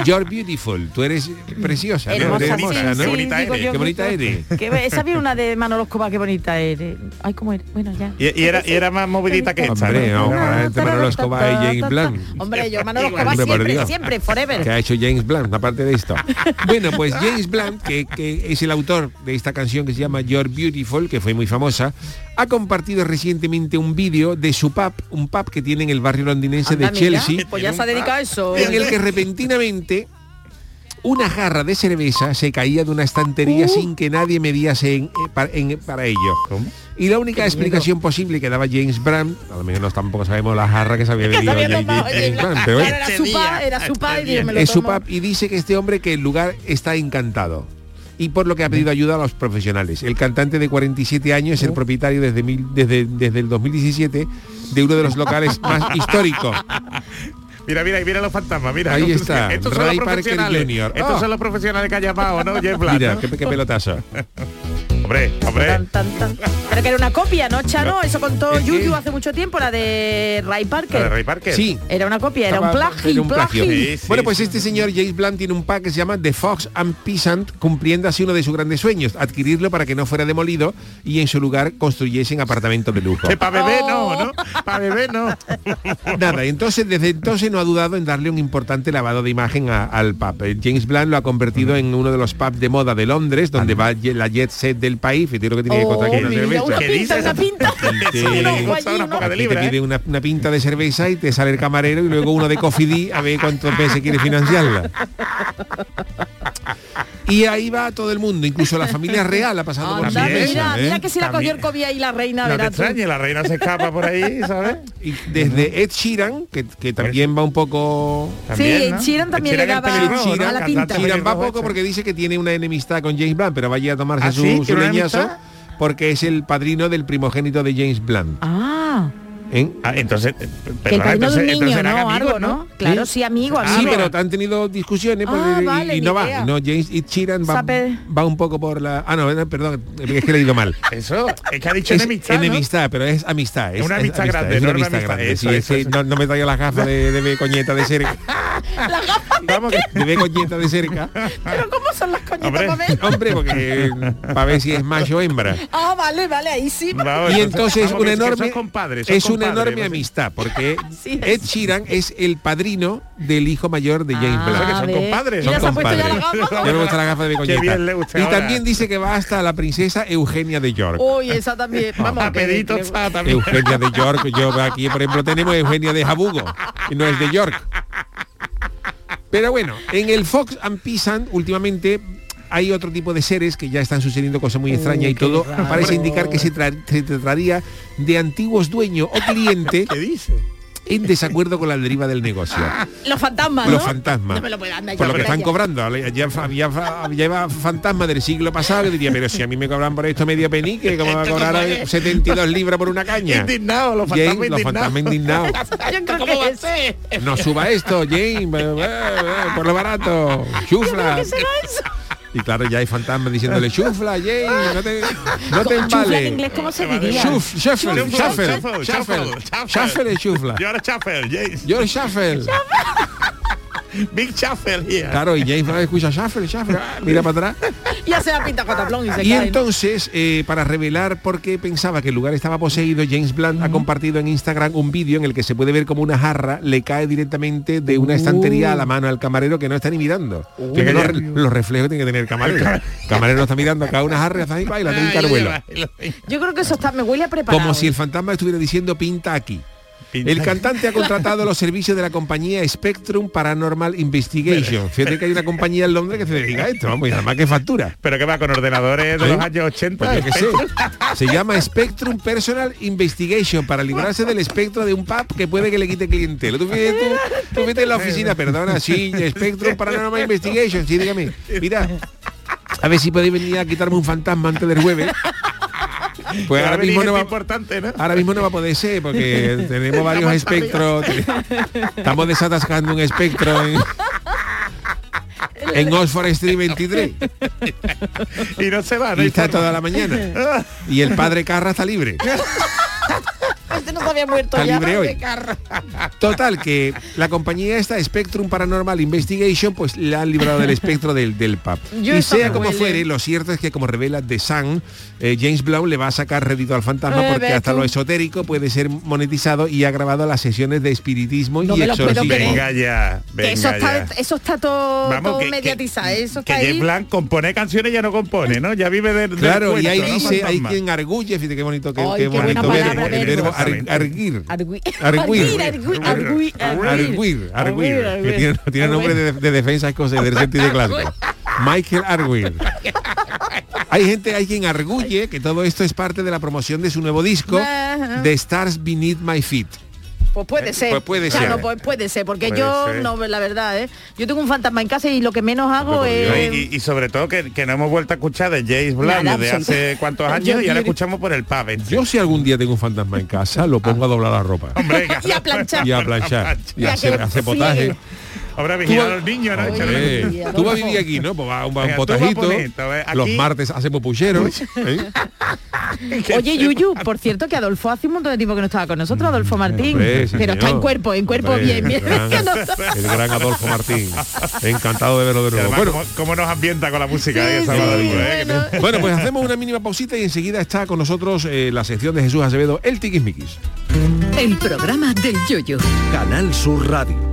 You're beautiful, tú eres preciosa, ¿no? Hermosa, Eres sí, hermosa, ¿no? sí, bonita eres, qué que bonita eres. que esa viene una de Manolo Escobar, qué bonita eres. Ay, cómo eres. Bueno, ya. Y, y era, y era más movidita que esta, Hombre, ¿no? No, para este Manolo Escobar y James Blunt. Hombre, yo Manolo Escobar siempre, siempre, forever. que ha hecho James Blunt, aparte de esto. Bueno, pues James Blunt, que, que es el autor de esta canción que se llama You're Beautiful, que fue muy famosa, ha compartido recientemente un vídeo de su pub, un pub que tiene en el barrio londinense Anda, de mira, Chelsea, Pues ya se ha dedicado a eso. en el que repentinamente una jarra de cerveza se caía de una estantería sin que nadie mediase en- eh, para, en- para ello. ¿Cómo? Y la única explicación posible que daba James Brown, a lo mejor tampoco sabemos la jarra que se había bebido James, James Brown, pero claro, era su pa, era su pa y dije, me lo es su tomo. pub y dice que este hombre que el lugar está encantado y por lo que ha pedido ayuda a los profesionales. El cantante de 47 años es el propietario desde, mil- desde, desde el 2017 de uno de los locales más históricos. Mira, mira, mira los fantasmas, mira. Ahí está, Estos son Ray los Parker profesionales. Jr.. Estos Oh. son los profesionales que ha llamado, ¿no? Mira, ¿no? qué, qué pelotazo. Hombre, hombre. Tan, tan, tan. Pero que era una copia, ¿no, Chano? Eso contó. Yuyu hace mucho tiempo, la de Ray La Parker. de Ray Parker. Sí, Era una copia, era un plagio, era un plagio. plagio. Sí, sí, bueno, pues este señor James Blunt tiene un pack que se llama The Fox and Peasant, cumpliendo así uno de sus grandes sueños, adquirirlo para que no fuera demolido y en su lugar construyesen apartamentos de lujo. Que para bebé no, Oh. ¿no? Para bebé no. Nada, entonces desde entonces no ha dudado en darle un importante lavado de imagen a- al pub. James Blunt lo ha convertido en uno de los pubs de moda de Londres, donde va la jet set del país. Fíjate lo que tiene que Oh, costar aquí una mira, cerveza. una ¿Qué pinta, dices? una pinta. Una te ¿eh? pide una, una pinta de cerveza y te sale el camarero y luego uno de Cofidí a ver cuántos veces quiere financiarla. Y ahí va todo el mundo, incluso la familia real ha pasado por esa También, mira, mesa, ¿eh? mira que si la cogió el COVID ahí la reina, No te extrañes, la reina se escapa por ahí, ¿sabes? Y desde Ed Sheeran, que, que también va un poco... También, Sí, ¿no? Sheeran también Sheeran le daba a la pinta. Sheeran va poco este. porque dice que tiene una enemistad con James Blunt, pero vaya a tomarse ¿Ah, su, sí? su ¿Tiene una leñazo porque es el padrino del primogénito de James Blunt. Ah, ¿eh? Ah, entonces, que el perdona, de entonces, niño, entonces eran ¿no? amigos, Algo, ¿no? Claro, sí, amigo, Sí, amigo. pero han tenido discusiones pues, Ah, y- vale, y, no va. idea. No, James y Sheeran va, va un poco por la. Ah, no, eh, perdón, es que le he ido mal. Eso, es que ha dicho Es enemistad, ¿no? enemistad, pero es amistad. Es, una es amistad grande, es no una una amistad amistad, grande. eso, Sí, eso, sí, eso. No, no me traiga las gafas de, de ver coñeta de cerca. Vamos, que- De ver coñeta de cerca. Pero ¿cómo son las coñitas Hombre. para ver? Hombre, porque para ver si es macho o hembra. Ah, vale, vale, ahí sí. vamos, Y entonces vamos, una enorme compadres, es una enorme ¿no? amistad porque Sí. Ed Sheeran es el padrino del hijo mayor de James Ah, Blunt. que son compadres, son compadres. Ya me gusta la gafa de mi Qué coñeta. bien le gusta y ahora. también dice que va hasta la princesa Eugenia de York. Uy, esa también. Vamos, A pedito está también. Eugenia de York, yo aquí por ejemplo tenemos Eugenia de Jabugo y no es de York. Pero bueno, en el Fox and Peasant últimamente hay otro tipo de seres que ya están sucediendo cosas muy extrañas y todo raro. parece indicar que se, tra- se trataría de antiguos dueños o clientes ¿Qué dice? en desacuerdo con la deriva del negocio. Los fantasmas, Los fantasmas. No me lo por lo que están ya. cobrando. Ya, había, había fantasmas del siglo pasado que diría, pero si a mí me cobran por esto medio penique, ¿cómo va a cobrar ahora 72 libras por una caña? Indignado, los James, fantasmas los indignados. fantasmas indignados. No suba esto, James, eh, por lo barato, chufla. Y claro, ya hay fantasmas diciéndole, chufla, James, no te, no te Chufla en embales. inglés, ¿cómo se diría? Shuf, shuffle, Shuffle, shuffle, shuffle, shuffle, shuffle, shuffle chufla. Yo ahora Chaffer, James. Yo shuffle. Big Shuffle, yeah. Claro, y James Brown escucha Shuffle, Shuffle, ah, mira para atrás. Ya se la pinta cataplón y se Y cae. ¿no? entonces, eh, para revelar por qué pensaba que el lugar estaba poseído, James Blunt ha compartido en Instagram un vídeo en el que se puede ver como una jarra le cae directamente de una estantería a la mano al camarero que no está ni mirando. Que los, re- los reflejos tiene que tener el camarero. El camarero no está mirando acá una jarra y hace ahí, va, y la tiene lo- Yo creo que eso está, me huele a preparado. Como si el fantasma estuviera diciendo pinta aquí. El cantante ha contratado los servicios de la compañía Spectrum Paranormal Investigation. Fíjate que hay una compañía en Londres que se dedica a esto, vamos, y además que factura. Pero que va con ordenadores de ¿Eh? los años 80. Pues yo qué sé. Se llama Spectrum Personal Investigation para librarse del espectro de un pub que puede que le quite clientela. Tú fíjate, tú, tú vete en la oficina, perdona, sí, Spectrum Paranormal Investigation, sí, dígame. Mira, a ver si podéis venir a quitarme un fantasma antes del jueves. Pues ahora mismo, no va, importante, ¿no? ahora mismo no va a poder ser porque tenemos varios espectros. Estamos desatascando un espectro en, en Oxford Street 23 Y no se va, ¿no? y está toda la mañana. Y el padre Carra está libre. No se había muerto ya. libre hoy. Total, que la compañía esta, Spectrum Paranormal Investigation, pues la han librado del espectro del, del pub. Yo y sea como huele. fuere, lo cierto es que como revela The Sun, eh, James Blunt le va a sacar rédito al fantasma Eh, porque hasta tú. lo esotérico puede ser monetizado y ha grabado las sesiones de espiritismo No y exorcismo. Venga ya, Que venga eso, está, ya. eso está todo, Vamos, todo que- que- mediatizado. Eso que está ahí. Blanc compone canciones y ya no compone, ¿no? Ya vive de, del Claro, y ahí dice, hay quien arguye, fíjate qué bonito, qué, Ay, qué qué buena bonito verbo, el verbo. Arguir. Arguir. Arguir. Arguir, que tiene, tiene nombre de, de defensa escocés del sentido clásico. Michael Arguir. Hay gente, hay quien arguye que todo esto es parte de la promoción de su nuevo disco. The Stars Beneath My Feet. Pues puede ser. Pues puede Claro, ser. pues puede ser, porque Puede yo ser. no, la verdad, ¿eh? Yo tengo un fantasma en casa y lo que menos hago por Dios. es. Y, y sobre todo que, que no hemos vuelto a escuchar de James Blunt absoluto. hace cuántos Yo años y ahora quiero- escuchamos por el pub. este. Yo si algún día tengo un fantasma en casa, lo pongo a doblar la ropa. Hombre, Y a planchar. Y a planchar. Y Y a hacer, potaje. Ahora vigilar Tú- a los niños, ¿no? Oye, Eh, tú vas a vivir aquí, ¿no? Pues va, un- va un potajito. ¿eh? Los martes hacemos pucheros. ¿eh? Oye, Yuyu, por cierto que Adolfo hace un montón de tiempo que no estaba con nosotros, Adolfo Martín. Hombre, sí, pero está señor. en cuerpo, en cuerpo Hombre, bien, bien. el gran- el gran Adolfo Martín. Encantado de verlo de nuevo. además, Bueno, ¿cómo, cómo nos ambienta con la música de Sí, sábado sí, domingo, eh? bueno. bueno, pues hacemos una mínima pausita y enseguida está con nosotros eh, la sección de Jesús Acevedo, el Tiquismiquis. El programa del yoyo. Canal Sur Radio.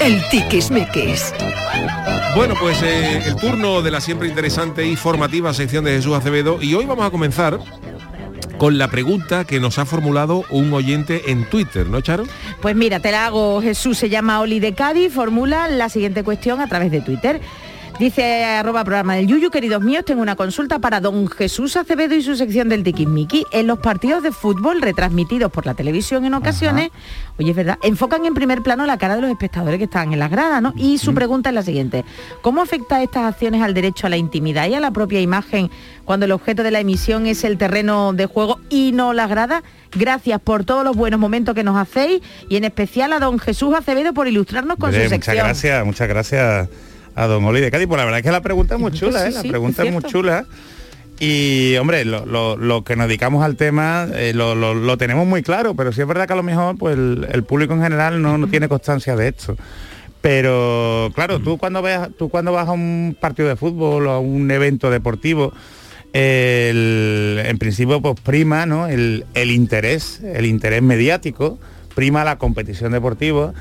El tiquismiquis. Bueno, pues eh, el turno de la siempre interesante y formativa sección de Jesús Acevedo y hoy vamos a comenzar con la pregunta que nos ha formulado un oyente en Twitter, ¿no, Charo? Pues mira, te la hago Jesús, se llama Oli de Cádiz, formula la siguiente cuestión a través de Twitter. Dice arroba programa del Yuyu, queridos míos, tengo una consulta para don Jesús Acevedo y su sección del Tiquismiqui. En los partidos de fútbol retransmitidos por la televisión en ocasiones, oye, es verdad, enfocan en primer plano la cara de los espectadores que están en las gradas, ¿no? Y su pregunta es la siguiente. ¿Cómo afecta estas acciones al derecho a la intimidad y a la propia imagen cuando el objeto de la emisión es el terreno de juego y no las gradas? Gracias por todos los buenos momentos que nos hacéis y en especial a don Jesús Acevedo por ilustrarnos con Hombre, su muchas sección. gracias, muchas gracias a don Oli de Cádiz. Pues la verdad es que la pregunta es muy chula, ¿eh? la pregunta es muy chula. Y hombre, lo, lo- lo que nos dedicamos al tema eh, lo, tenemos muy claro, pero sí es verdad que a lo mejor pues el, el público en general no, no tiene constancia de esto. Pero claro, tú cuando ves, tú cuando vas a un partido de fútbol o a un evento deportivo, el- en principio pues prima ¿no? el, el interés, el interés mediático, prima la competición deportiva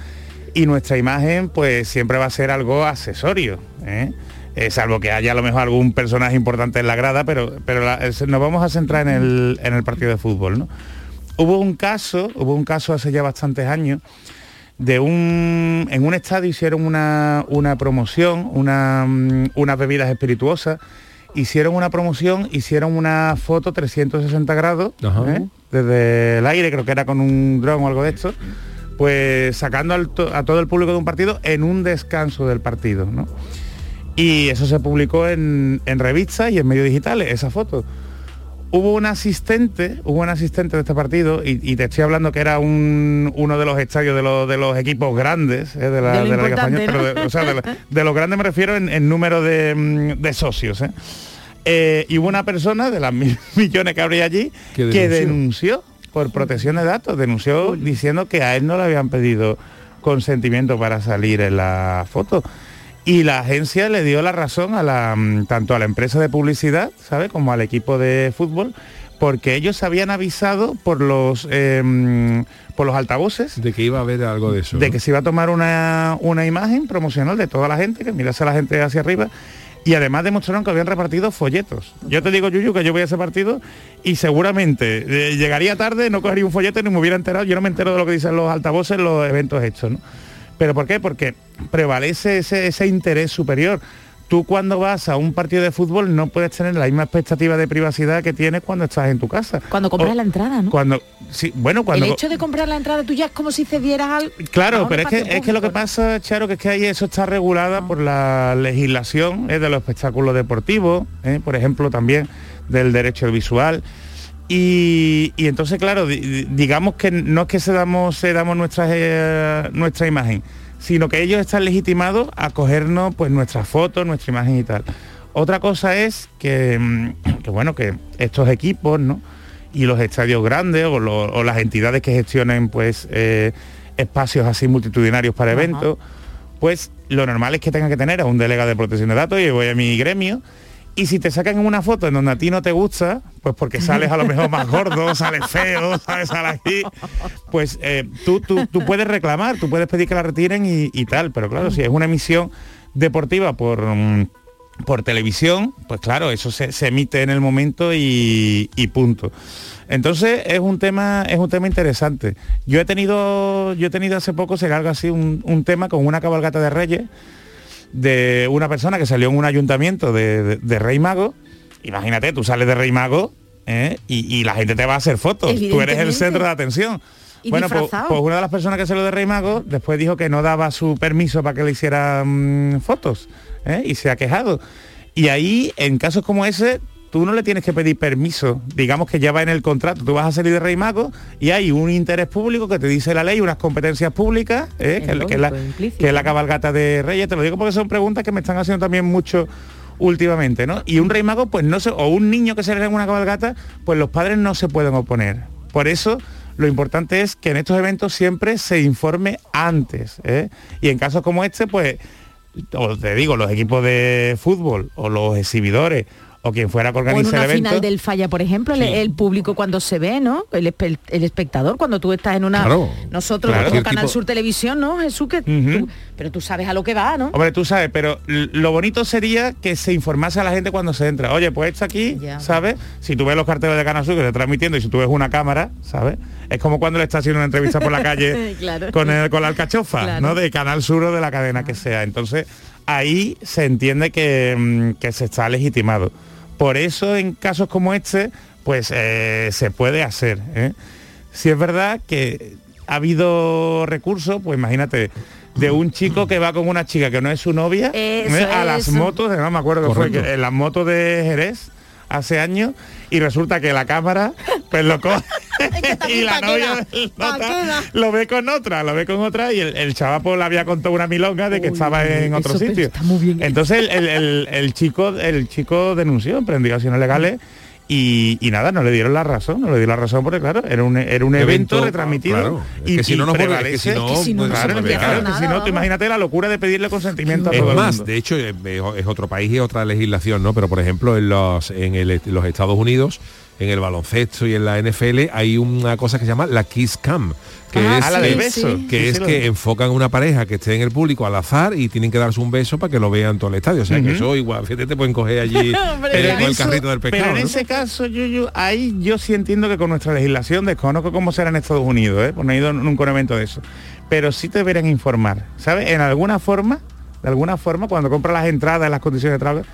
y nuestra imagen pues siempre va a ser algo accesorio. ¿eh? Eh, salvo que haya a lo mejor algún personaje importante en la grada, pero, pero la- es- nos vamos a centrar en el, en el partido de fútbol. ¿no? Hubo un caso, hubo un caso hace ya bastantes años, de un en un estadio hicieron una, una promoción, una, mm, unas bebidas espirituosas, hicieron una promoción, hicieron una foto 360 grados. ¿eh? desde el aire, creo que era con un dron o algo de esto, pues sacando al to- a todo el público de un partido en un descanso del partido, ¿no? Y eso se publicó en, en revistas y en medios digitales, esa foto. Hubo un asistente, hubo un asistente de este partido, y, y te estoy hablando que era un- uno de los estadios de los, de los equipos grandes eh, de, la, De lo de la Liga Española, pero de, o sea, de, lo- de los grandes me refiero en, en número de, mm, de socios. ¿eh? Eh, y hubo una persona de las mil millones que habría allí Que que denunció. Por protección de datos, denunció diciendo que a él no le habían pedido consentimiento para salir en la foto. Y la agencia le dio la razón a la, mm, tanto a la empresa de publicidad, ¿sabe? Como al equipo de fútbol, porque ellos habían avisado por los eh, mm, por los altavoces De que iba a haber algo de eso. de ¿no? que se iba a tomar una, una imagen promocional de toda la gente, que mirase a la gente hacia arriba, y además demostraron que habían repartido folletos. Yo te digo, Yuyu, que yo voy a ese partido y seguramente eh, llegaría tarde, no cogería un folleto ni me hubiera enterado, yo no me entero de lo que dicen los altavoces en los eventos hechos, ¿no? ¿Pero por qué? Porque prevalece ese, ese interés superior. Tú cuando vas a un partido de fútbol no puedes tener la misma expectativa de privacidad que tienes cuando estás en tu casa. Cuando compras O la entrada, ¿no? Cuando, sí, bueno, cuando... El hecho de comprar la entrada tú ya es como si cedieras algo. Claro, pero es que, es que lo que pasa Charo, que es que ahí eso está regulada por la legislación eh, de los espectáculos deportivos, eh, por ejemplo, también del derecho visual. Y, y entonces, claro, di- di- digamos que no es que se damos, se damos nuestra, eh, nuestra imagen, sino que ellos están legitimados a cogernos pues nuestras fotos, nuestra imagen y tal. Otra cosa es que, mm, que, bueno, que estos equipos, ¿no? Y los estadios grandes o, lo- o las entidades que gestionen pues eh, espacios así multitudinarios para eventos, pues lo normal es que tengan que tener a un delegado de protección de datos y voy a mi gremio. Y si te sacan una foto en donde a ti no te gusta, pues porque sales a lo mejor más gordo, sales feo, sales aquí, pues eh, tú, tú, tú puedes reclamar, tú puedes pedir que la retiren y, y tal. Pero claro, si es una emisión deportiva por, mm, por televisión, pues claro, eso se, se emite en el momento y, y punto. Entonces es un tema, es un tema interesante. Yo he tenido, yo he tenido hace poco, será algo así, un, un tema con una cabalgata de reyes de una persona que salió en un ayuntamiento de, de- de Rey Mago. Imagínate, tú sales de Rey Mago ¿eh? y, y la gente te va a hacer fotos. Tú eres el centro de atención. Y bueno, pues, pues una de las personas que salió de Rey Mago después dijo que no daba su permiso para que le hicieran fotos ¿eh? y se ha quejado. Y ahí, en casos como ese, tú no le tienes que pedir permiso. Digamos que ya va en el contrato. Tú vas a salir de Rey Mago y hay un interés público que te dice la ley, unas competencias públicas, ¿eh? Que, es la- que es la, lógico, implícito. que es la cabalgata de Reyes. Te lo digo porque son preguntas que me están haciendo también mucho últimamente, ¿no? Y un rey mago, pues no se, o un niño que se le en una cabalgata, pues los padres no se pueden oponer. Por eso lo importante es que en estos eventos siempre se informe antes. ¿eh? Y en casos como este, pues, o te digo, los equipos de fútbol o los exhibidores o quien fuera que O en organice una el evento. final del falla, por ejemplo, el, el público cuando se ve, ¿no? El, espe- el espectador, cuando tú estás en una... Claro, Nosotros, claro. como Canal tipo- Sur Televisión, ¿no, Jesús? Que tú- pero tú sabes a lo que va, ¿no? Hombre, tú sabes, pero lo bonito sería que se informase a la gente cuando se entra. Oye, pues está aquí, ¿sabes? Si tú ves los carteles de Canal Sur que se están transmitiendo y si tú ves una cámara, ¿sabes? Es como cuando le estás haciendo una entrevista por la calle Claro. con, el- con la alcachofa, Claro. ¿no? De Canal Sur o de la cadena que sea. Entonces, ahí se entiende que, mm, que se está legitimado. Por eso, en casos como este, pues eh, se puede hacer. ¿eh? Si es verdad que ha habido recursos, pues imagínate, de un chico que va con una chica que no es su novia Eso ¿eh? a las motos, no me acuerdo que fue, que en las motos de Jerez hace años y resulta que la cámara pues lo coge y la ¿pa' qué novia nota lo ve con otra, lo ve con otra y el, el chaval pues, le había contado una milonga de que estaba en otro sitio. Entonces el, el- el- chico el chico denunció, emprendió acciones legales y, y nada, no le dieron la razón, no le dieron la razón porque claro, era un, era un evento, Evento, retransmitido claro. Es y, que si no, no puede- es que prevalece- si no, Es que si no, no claro, claro, si tú imagínate la locura de pedirle consentimiento a Es todo el más, mundo. de hecho, es otro país y otra legislación, ¿no? Pero por ejemplo, en los, en el- los Estados Unidos, en el baloncesto y en la NFL, hay una cosa que se llama la Kiss Cam, que Ah, es, la del eh, beso. que Sí, es sí, que enfocan a una pareja que esté en el público al azar y tienen que darse un beso para que lo vean todo el estadio. O sea que eso igual, fíjate, te pueden coger allí Pero el eso- carrito del pescado. Pero en ¿no? ese caso, Yuyu, ahí yo sí entiendo que con nuestra legislación, desconozco cómo será en Estados Unidos, ¿eh? Pues no he ido nunca a un evento de eso. Pero sí te deberían informar, ¿sabes? En alguna forma, de alguna forma, cuando compras las entradas, las condiciones de trabajo,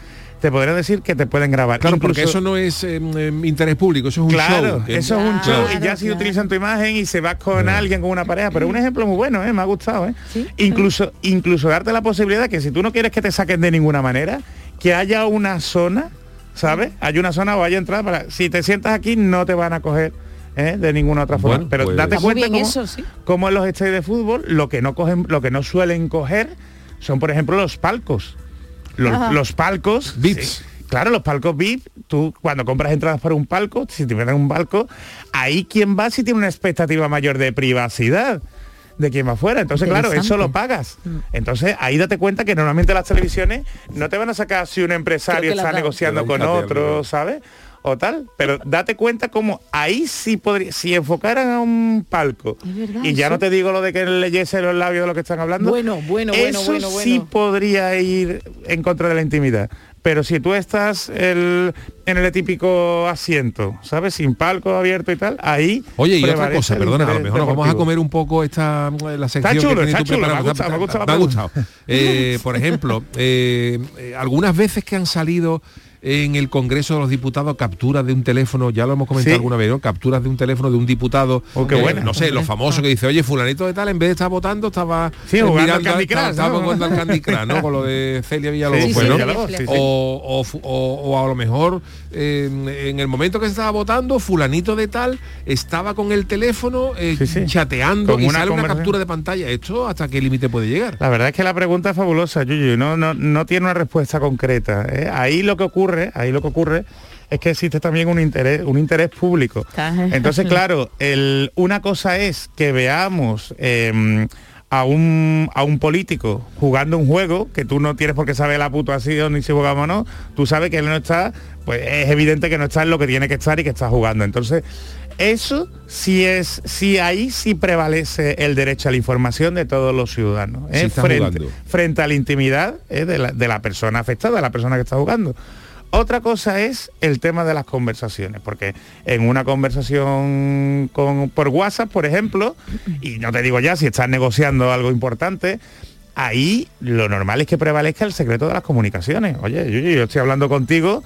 te podrían decir que te pueden grabar. Claro, porque eso no es eh, em, interés público, eso es un Claro, show. eso es un show y Claro. ya si utilizan tu imagen y se vas con alguien, con una pareja, pero un ejemplo muy bueno, ¿eh? me ha gustado. ¿eh? Incluso, incluso darte la posibilidad que si tú no quieres que te saquen de ninguna manera, que haya una zona, ¿sabes? Hay una zona o haya entrada para, si te sientas aquí no te van a coger. ¿eh? de ninguna otra forma Bueno, pero pues- date cuenta cómo, eso, sí. cómo en los estadios de fútbol lo que no cogen lo que no suelen coger son por ejemplo los palcos los, palcos VIPs. sí, Claro, los palcos VIP, tú cuando compras entradas para un palco, si te venden un palco, ahí quien va si tiene una expectativa mayor de privacidad de quien va afuera. Entonces, claro, eso lo pagas. Entonces, ahí date cuenta que normalmente las televisiones no te van a sacar si un empresario está negociando con otro. ¿sabes? O tal. Pero date cuenta como ahí sí podría, si enfocaran a un palco, verdad, y ya no te digo lo de que leyese los labios de lo que están hablando, Bueno, bueno, bueno, eso bueno, sí bueno. podría ir en contra de la intimidad. Pero si tú estás el- en el típico asiento, ¿sabes? Sin palco abierto y tal, ahí... Oye, y otra cosa, perdona, a lo mejor nos vamos a comer un poco esta la sección chulo, que tienes está tú chulo, me ha gustado, me ha gustado Me ha gustado. Eh, por ejemplo, eh, eh, algunas veces que han salido en el Congreso de los Diputados capturas de un teléfono, ya lo hemos comentado Sí. alguna vez, ¿no? Capturas de un teléfono de un diputado, Oh, qué eh, no sé, los famosos que dice, oye, fulanito de tal, en vez de estar votando, estaba Sí, jugando al mirando- Candy Crush, estaba ¿no? jugando al Candy Crush, ¿no? Con lo de Celia Villalobos, Sí, ¿no? O, a lo mejor eh, en el momento que se estaba votando, fulanito de tal estaba con el teléfono eh, chateando y una sale una captura de pantalla. ¿Esto hasta qué límite puede llegar? La verdad es que la pregunta es fabulosa, Yuyu, no, no, no tiene una respuesta concreta. ¿eh? Ahí lo que ocurre, ahí lo que ocurre es que existe también un interés, un interés público. Entonces, claro, el- una cosa es que veamos eh, a, un, a un político jugando un juego que tú no tienes por qué saber la puta así o ni si jugamos o no, tú sabes que él no está, pues es evidente que no está en lo que tiene que estar y que está jugando. Entonces, eso sí es, sí ahí sí prevalece el derecho a la información de todos los ciudadanos. ¿eh? Sí frente, frente a la intimidad ¿eh? de, la, de la persona afectada, de la persona que está jugando. Otra cosa es el tema de las conversaciones, porque en una conversación con, por WhatsApp, por ejemplo, y no te digo ya si estás negociando algo importante, ahí lo normal es que prevalezca el secreto de las comunicaciones. Oye, yo, estoy hablando contigo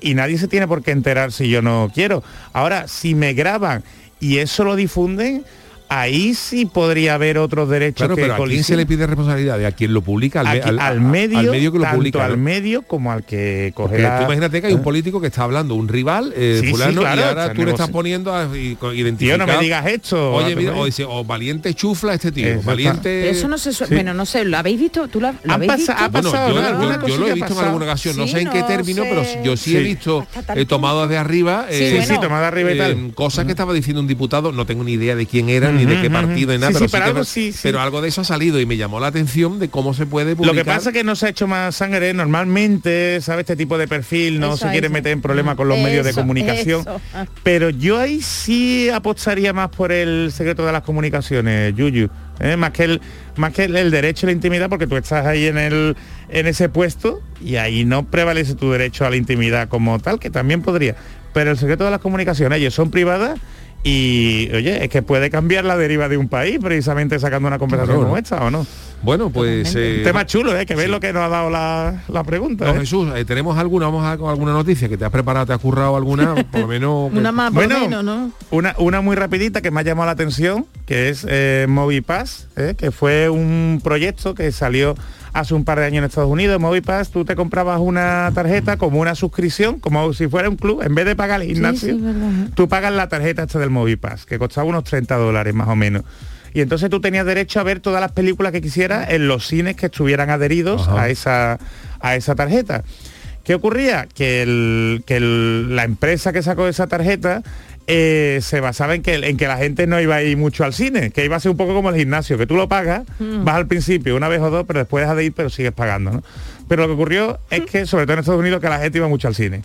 y nadie se tiene por qué enterar si yo no quiero. Ahora, si me graban y eso lo difunden, ahí sí podría haber otros derechos Claro, que pero ¿a quién se le pide responsabilidad? ¿A quien lo publica? Al, me- Aquí, al- al a- medio, al medio que lo tanto publica. al ¿no? medio como al que coge Porque la- tú imagínate que hay un político que está hablando un rival, eh, Sí, sí, fulano, claro, y ahora tú le estás poniendo a y- co- Tío, identificar. no me digas esto. Oye, mira, o, dice, o valiente chufla este tío, valiente. Pero eso no se suele... Sí. Bueno, no sé, ¿lo habéis visto? ¿Tú lo, lo habéis pasa- visto? ha Bueno, pasado, yo, yo- yo lo he visto en pasado. alguna ocasión, no Sí, sé en qué no término, pero yo sí, Sí. he visto eh, tomado de arriba Sí, eh, bueno. Sí, de arriba y tal. cosas que estaba diciendo un diputado, no tengo ni idea de quién era ni de qué partido ni nada, sí, pero, sí, pero que algo sí, sí. pero algo de eso ha salido y me llamó la atención de cómo se puede publicar. Lo que pasa es que no se ha hecho más sangre. Normalmente, ¿sabe? Este tipo de perfil no Eso, se quiere eso. meter en problemas con los medios de comunicación. Ah. Pero yo ahí sí apostaría más por el secreto de las comunicaciones, Yuyu. ¿eh? Más que el más que el, el derecho a la intimidad, porque tú estás ahí en el en ese puesto y ahí no prevalece tu derecho a la intimidad como tal, que también podría. Pero el secreto de las comunicaciones, ellos son privadas y oye, es que puede cambiar la deriva de un país precisamente sacando una conversación Claro, como ¿no? esta, ¿o no? Bueno, pues... eh, Un tema chulo, ¿eh? que ves sí. lo que nos ha dado la, la pregunta. No, ¿eh? Jesús, eh, tenemos alguna, vamos a con alguna noticia que te has preparado, te has currado alguna, por lo menos. Una más, por Bueno, menos, ¿no? Una, una muy rapidita que me ha llamado la atención, que es eh, MobiPass, ¿eh? que fue un proyecto que salió hace un par de años en Estados Unidos. MobiPass, tú te comprabas una tarjeta como una suscripción, como si fuera un club, en vez de pagar el gimnasio, sí, verdad. tú pagas la tarjeta esta del MobiPass, que costaba unos 30 dólares más o menos. Y entonces tú tenías derecho a ver todas las películas que quisieras en los cines que estuvieran adheridos Ajá. a esa, a esa tarjeta. ¿Qué ocurría? Que, el- que el- la empresa que sacó esa tarjeta eh, se basaba en que, en que la gente no iba a ir mucho al cine, que iba a ser un poco como el gimnasio, que tú lo pagas, vas al principio una vez o dos, pero después dejas de ir, pero sigues pagando. ¿no? Pero lo que ocurrió es que, sobre todo en Estados Unidos, que la gente iba mucho al cine.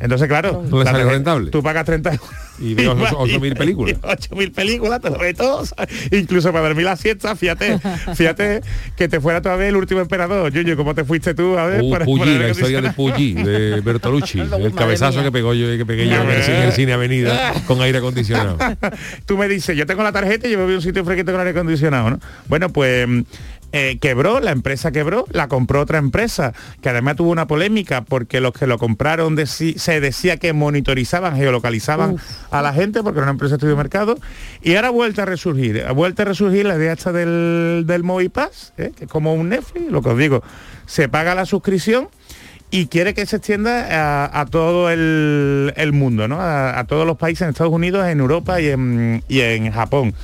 Entonces, claro, No le sale rentable. Tú pagas 30 euros. Y ocho mil películas. 8.000 películas, te lo ves todo. Incluso para dormir la siesta, fíjate, fíjate que te fuera todavía el último emperador. Yuyu, ¿cómo te fuiste tú? A ver, Uh, el la historia de? Puggy, de Bertolucci, el cabezazo mía. que pegó yo que pegué yo en el, cine- en el cine Avenida con aire acondicionado. Tú me dices, yo tengo la tarjeta y yo me voy a un sitio fresquito con aire acondicionado, ¿no? Bueno, pues eh, quebró, la empresa quebró, la compró otra empresa, que además tuvo una polémica porque los que lo compraron se decía que monitorizaban, geolocalizaban a la gente porque era una empresa de estudio de mercado y ahora ha vuelto a resurgir, ha vuelto a resurgir la idea esta del, del Movipass, ¿eh? que es como un Netflix, lo que os digo, se paga la suscripción y quiere que se extienda a, a todo el, el mundo, ¿no? A, a todos los países en Estados Unidos, en Europa y en, y en Japón.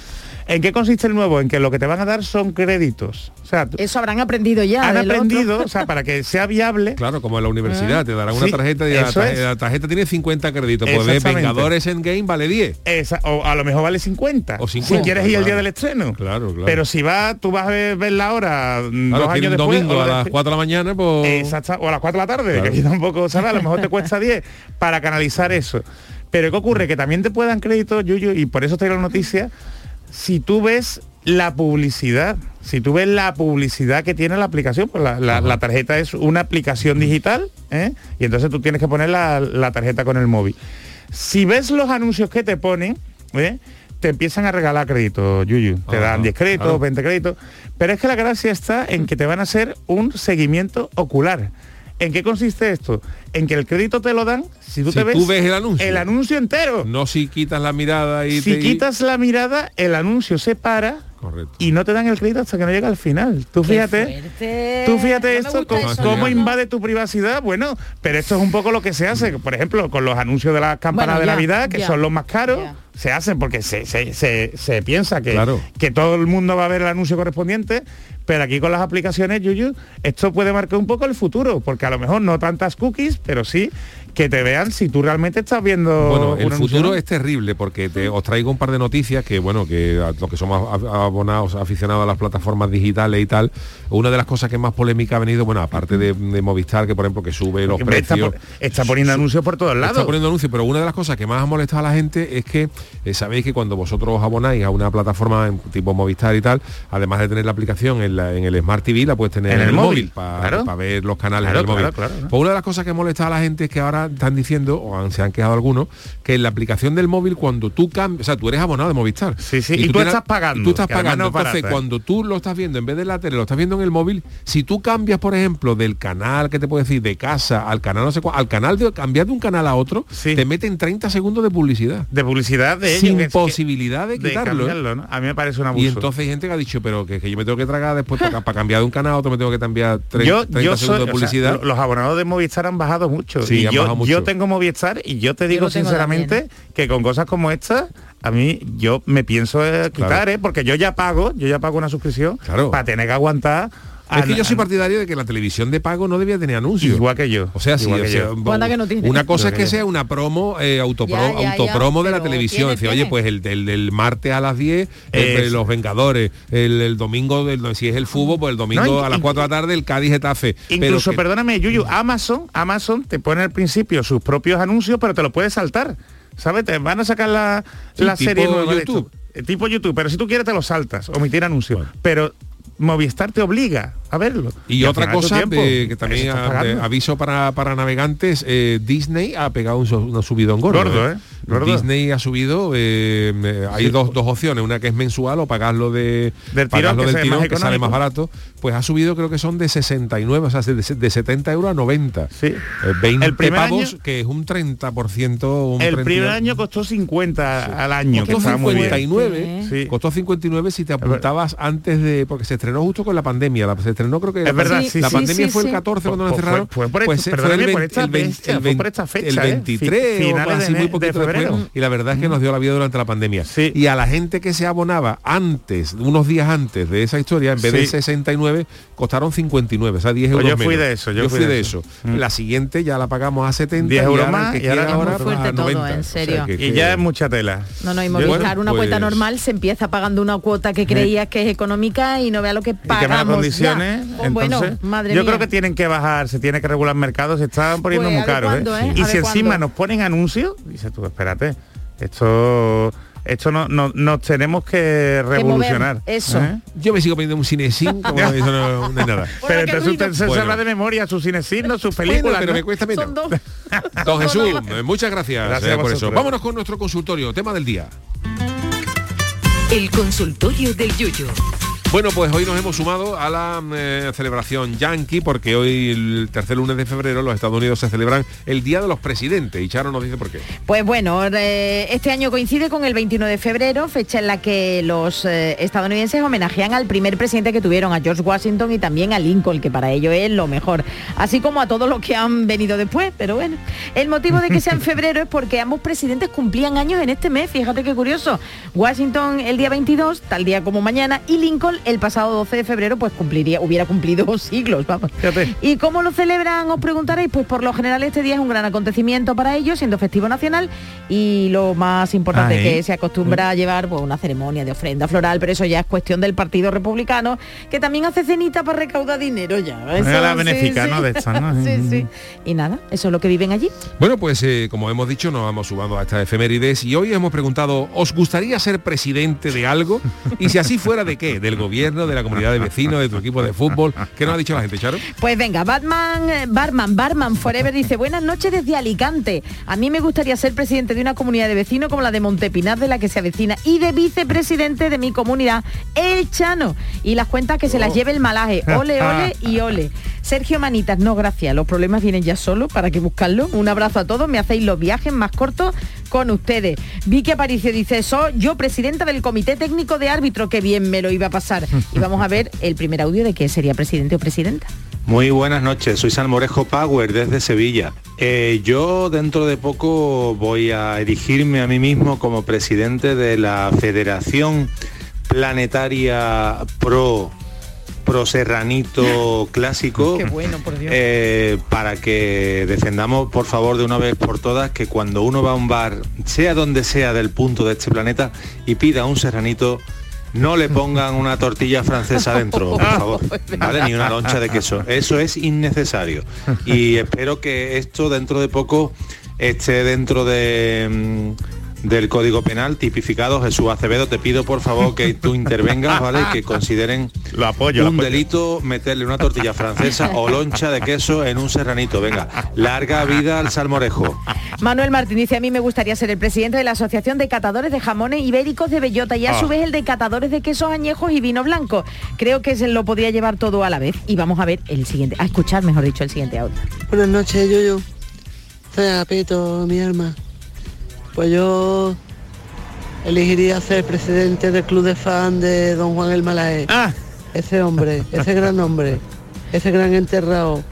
¿En qué consiste el nuevo? En que lo que te van a dar son créditos. O sea, Eso habrán aprendido ya. han aprendido, o sea, para que sea viable. Claro, como en la universidad, te darán una Sí, tarjeta y la, tarjeta tiene 50 créditos. Pues Exactamente. Vengadores en Game vale 10. Esa- o a lo mejor vale 50. O 50, si quieres ir el día del estreno. Claro, claro. Pero si vas, tú vas a ver, ver la hora mm, Claro, dos que años un después. domingo a las de- 4 de la mañana, pues... Exacto, o a las 4 de la tarde, Claro. que aquí tampoco, ¿sabes? A lo mejor te cuesta 10 para canalizar eso. Pero ¿qué ocurre? Que también te puedan crédito, Yuyu, y por eso te la noticia, si tú ves la publicidad, si tú ves la publicidad que tiene la aplicación, pues la, la- la tarjeta es una aplicación digital, ¿eh? y entonces tú tienes que poner la, la tarjeta con el móvil. Si ves los anuncios que te ponen, ¿eh? te empiezan a regalar créditos, Yuyu. Te Ajá, dan 10 créditos, claro. 20 créditos. Pero es que la gracia está en que te van a hacer un seguimiento ocular. ¿En qué consiste esto? En que el crédito te lo dan si tú Si te ves, tú ves el anuncio. el anuncio entero. No si quitas la mirada y si te... quitas la mirada, el anuncio se para Correcto. y no te dan el crédito hasta que no llega al final. Tú Qué fíjate. fuerte. Tú fíjate No esto, cómo, eso, cómo ¿no? invade tu privacidad. Bueno, pero esto es un poco lo que se hace, por ejemplo, con los anuncios de las campanas Bueno, de Navidad, que ya, son los más caros, ya. se hacen porque se, se- se- se piensa que, Claro. que todo el mundo va a ver el anuncio correspondiente, pero aquí con las aplicaciones, Yuyu, esto puede marcar un poco el futuro, porque a lo mejor no tantas cookies, pero sí que te vean si tú realmente estás viendo Bueno, el futuro es terrible porque te, os traigo un par de noticias que, bueno, que a los que somos abonados, aficionados a las plataformas digitales y tal, una de las cosas que más polémica ha venido, bueno, aparte de, de Movistar, que por ejemplo que sube los está, precios. está poniendo anuncios por todos lados. Está poniendo anuncios, pero una de las cosas que más ha molestado a la gente es que eh, sabéis que cuando vosotros os abonáis a una plataforma en tipo Movistar y tal, además de tener la aplicación en, la- en el Smart TV, la puedes tener En en, el el móvil, móvil para claro. ver los canales Claro, en el móvil. Pues una de las cosas que molesta a la gente es que ahora están diciendo, o han- se han quejado algunos, que en la aplicación del móvil cuando tú cambias, o sea, tú eres abonado de Movistar. Sí, sí, y tú estás pagando, y Tú estás pagando. no es Entonces, ¿eh? cuando tú lo estás viendo en vez de la tele, lo estás viendo en el móvil, si tú cambias, por ejemplo, del canal, que te puedo decir, de casa al canal, no sé cuál, al canal de cambiar de un canal a otro, Sí. te meten 30 segundos de publicidad. de publicidad de ellos, sin que es que- posibilidad de quitarlo. ¿eh? A mí me parece un abuso. Y entonces hay gente que ha dicho, pero que, que yo me tengo que tragar después para, para cambiar de un canal a otro, me tengo que cambiar tre- 30 yo, segundos soy, de o sea, publicidad. lo- los abonados de Movistar han bajado mucho. Sí, y yo, mucho. yo tengo Movistar y yo te digo sinceramente que con cosas como esta, a mí yo me pienso eh, quitar, Claro. ¿eh? porque yo ya pago, yo ya pago una suscripción Claro. para tener que aguantar Es que yo soy partidario de que la televisión de pago no debía tener anuncios. Igual que yo. O sea, sí, Igual o que sea, yo. bo- Anda que no tiene. una cosa es que sea una promo, eh, autopro- Ya, ya, ya, autopromo de la pero televisión. Decir, oye, pues el, el, el martes a las 10, el- Eso. los Vengadores, el, el domingo, del, si es el fútbol, pues el domingo No, a las y- 4 de la tarde el Cádiz Getafe. Incluso, que- perdóname, Yuyu, Amazon, Amazon te pone al principio sus propios anuncios, pero te lo puedes saltar. ¿Sabes? Te van a sacar la, Sí, la serie nueva de YouTube. Eh, Tipo YouTube, pero si tú quieres te lo saltas, omitir anuncios. Pero Movistar te obliga a verlo. Y, al otra cosa de- que también ah, de aviso para, para navegantes, eh, Disney ha pegado un, so- un subidón gordo. Gordo, ¿eh? Gordo. Disney ha subido, eh, eh, hay Sí. dos, dos opciones, una que es mensual o pagarlo de Del pagarlo tirón, que del sale tirón, más que sale más barato, pues ha subido creo que son de 69, o sea, de, de 70 euros a 90. Sí. Eh, 20 El primer pavos, año- que es un 30%. Un El 30 primer año costó 50 al año, que Costó estaba muy bien. 59, Sí. costó 59 si te apuntabas antes de porque se estrenó justo con la pandemia, la- se estrenó creo que Es la, verdad, la sí, sí, pandemia sí, fue sí. el 14 cuando Pues- nos cerraron. pues fue por pues esta- fue el por 20 esta el 20 bestia, el fue por 20 esta fecha, el ¿eh? 23 o Finales así de- muy de poquito febrero. después y la verdad es que nos dio la vida durante la pandemia. Sí. Y a la gente que se abonaba antes, unos días antes de esa historia, en vez de Sí. 69, costaron 59, o sea, 10 Pues euros yo fui menos. de eso, yo fui fui de de eso. eso. La siguiente ya la pagamos a 70 10 y euros más, que y ahora quiera es muy ahora fuerte a todo, 90. en O sea, serio. que- Y ya es mucha tela. No, no, y Bueno, Movistar, una cuota pues- normal, se empieza pagando una cuota que creías que es económica y no vea lo que y que me ya. Pues bueno, entonces, madre yo mía. creo que tienen que bajar, se tiene que regular mercados, se están poniendo Pues, muy caros. cuándo, ¿eh? Y A si encima cuándo. nos ponen anuncios, dices tú, espérate, esto esto no, no- nos tenemos que revolucionar. eso. ¿eh? Yo me sigo poniendo un cinesín, como eso no, no es nada. Pero entonces usted se Bueno. sabrá de memoria sus cinesignos, sus Bueno, películas. pero ¿no? me cuesta menos. Son dos. Don Jesús, eh, muchas gracias, Gracias eh, por eso. Vámonos con nuestro consultorio, tema del día. El consultorio del Yuyo. Bueno, pues hoy nos hemos sumado a la eh, celebración yankee porque hoy, el tercer lunes de febrero, los Estados Unidos se celebran el Día de los Presidentes. Y Charo nos dice por qué. Pues bueno, eh, este año coincide con el 21 de febrero, fecha en la que los eh, estadounidenses homenajean al primer presidente que tuvieron, a George Washington y también a Lincoln, que para ello es lo mejor, así como a todos los que han venido después, pero bueno. El motivo de que sea en febrero es porque ambos presidentes cumplían años en este mes, fíjate qué curioso. Washington el día 22, tal día como mañana, y Lincoln el pasado 12 de febrero, pues cumpliría, hubiera cumplido siglos, vamos. Fíjate. ¿Y cómo lo celebran? Os preguntaréis. Pues por lo general este día es un gran acontecimiento para ellos, siendo festivo nacional y lo más importante Ah, es que ¿eh? se acostumbra a llevar pues, una ceremonia de ofrenda floral, pero eso ya es cuestión del Partido Republicano, que también hace cenita para recaudar dinero ya. Eso, la sí, benéfica, sí. ¿no? De estas, ¿no? sí, sí. Y nada, eso es lo que viven allí. Bueno, pues eh, como hemos dicho, nos vamos sumando a esta efemérides y hoy hemos preguntado, ¿os gustaría ser presidente de algo? Y si así fuera, ¿de qué? ¿Del gobierno, de la comunidad de vecinos, de tu equipo de fútbol? ¿Qué nos ha dicho la gente, Charo? Pues venga, Batman, eh, Barman, Barman Forever dice, buenas noches desde Alicante. A mí me gustaría ser presidente de una comunidad de vecinos como la de Montepinar de la que se avecina y de vicepresidente de mi comunidad, El Chano. Y las cuentas que se las lleve el malaje. Ole, ole y ole. Sergio Manitas, no gracias, los problemas vienen ya solo, ¿para qué buscarlo? Un abrazo a todos, me hacéis los viajes más cortos con ustedes. Vicky Aparicio dice, soy yo presidenta del Comité Técnico de Árbitro, que bien me lo iba a pasar. Y vamos a ver el primer audio de que sería presidente o presidenta. Muy buenas noches, soy Salmorejo Power desde Sevilla. Eh, yo dentro de poco voy a erigirme a mí mismo como presidente de la Federación Planetaria Pro Pro Serranito Clásico. Qué bueno, por Dios. eh, para que defendamos por favor de una vez por todas que cuando uno va a un bar, sea donde sea del punto de este planeta, y pida un serranito, no le pongan una tortilla francesa dentro, por favor. ¿Vale? Ni una loncha de queso. Eso es innecesario. Y espero que esto dentro de poco esté dentro de mm, del Código Penal tipificado. Jesús Acevedo, te pido por favor que tú intervengas, ¿vale? Y que consideren Lo apoyo, un delito meterle una tortilla francesa o loncha de queso en un serranito. Venga, larga vida al salmorejo. Manuel Martín dice, a mí me gustaría ser el presidente de la Asociación de Catadores de Jamones Ibéricos de Bellota y a Ah. su vez el de Catadores de Quesos Añejos y Vino Blanco. Creo que se lo podría llevar todo a la vez. Y vamos a ver el siguiente, a escuchar, mejor dicho, el siguiente audio. Buenas noches, Yuyu. Soy Apeto, mi alma. Pues yo elegiría ser presidente del club de fan de Don Juan el Malaje. Ah, Ese hombre, ese gran hombre, ese gran enterrado.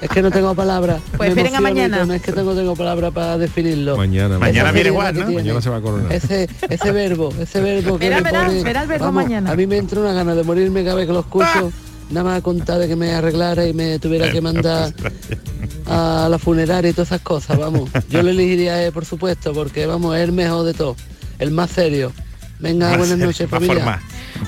Es que no tengo palabras. Pues Me esperen a mañana. No es que tengo, tengo palabras para definirlo. Mañana, Mañana viene que ¿no? tiene. Mañana se va a coronar. Ese, ese verbo, ese verbo que Verá, le verá, pone- verá el verbo Vamos, mañana. A mí me entra una gana de morirme cada vez que lo escucho. Nada más contar de que me arreglara y me tuviera que mandar a la funeraria y todas esas cosas, vamos. Yo le elegiría a él, por supuesto, porque vamos, es el mejor de todo, el más serio. Venga, Más buenas noches, familia.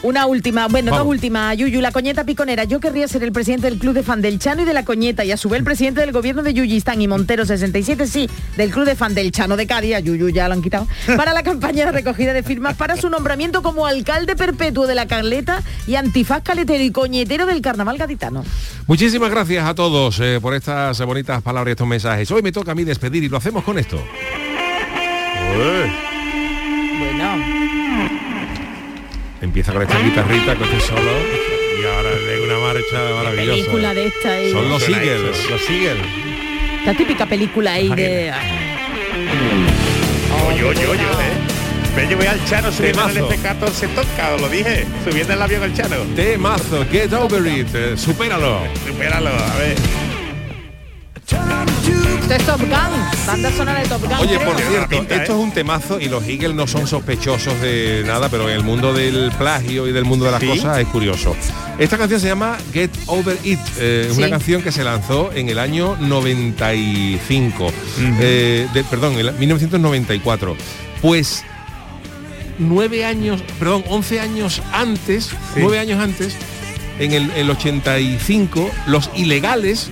Una última, bueno, Vamos. dos últimas, Yuyu, la coñeta piconera. Yo querría ser el presidente del club de fan del Chano y de la coñeta y a su vez el presidente del gobierno de Yuyistán y Montero 67, sí, del club de fan del Chano de Cádiz, a Yuyu ya lo han quitado, para la campaña de recogida de firmas para su nombramiento como alcalde perpetuo de la Carleta y antifaz caletero y coñetero del carnaval gaditano. Muchísimas gracias a todos eh, por estas bonitas palabras y estos mensajes. Hoy me toca a mí despedir y lo hacemos con esto. Bueno. Empieza con esta guitarrita, con este solo. Y ahora de una marcha maravillosa. Película de esta y Son los esto, Los Eagles. la típica película ahí de Oye, oye, oye, eh. Me llevé al Chano subiendo en el Temazo. F-14 toca, os lo dije. Subiendo el avión al Chano. Temazo, get over it, eh, supéralo. Supéralo, a ver. Esto es Top Gun, banda sonora de Top Gun. Oye, creo. por cierto, esto es un temazo y los Eagles no son sospechosos de nada, pero en el mundo del plagio y del mundo de las ¿Sí? cosas es curioso. Esta canción se llama Get Over It, eh, es Sí. una canción que se lanzó en el año 95, eh, de- perdón, en el 1994. Pues nueve años, perdón, 11 años antes, nueve años antes, en el, el 85, los ilegales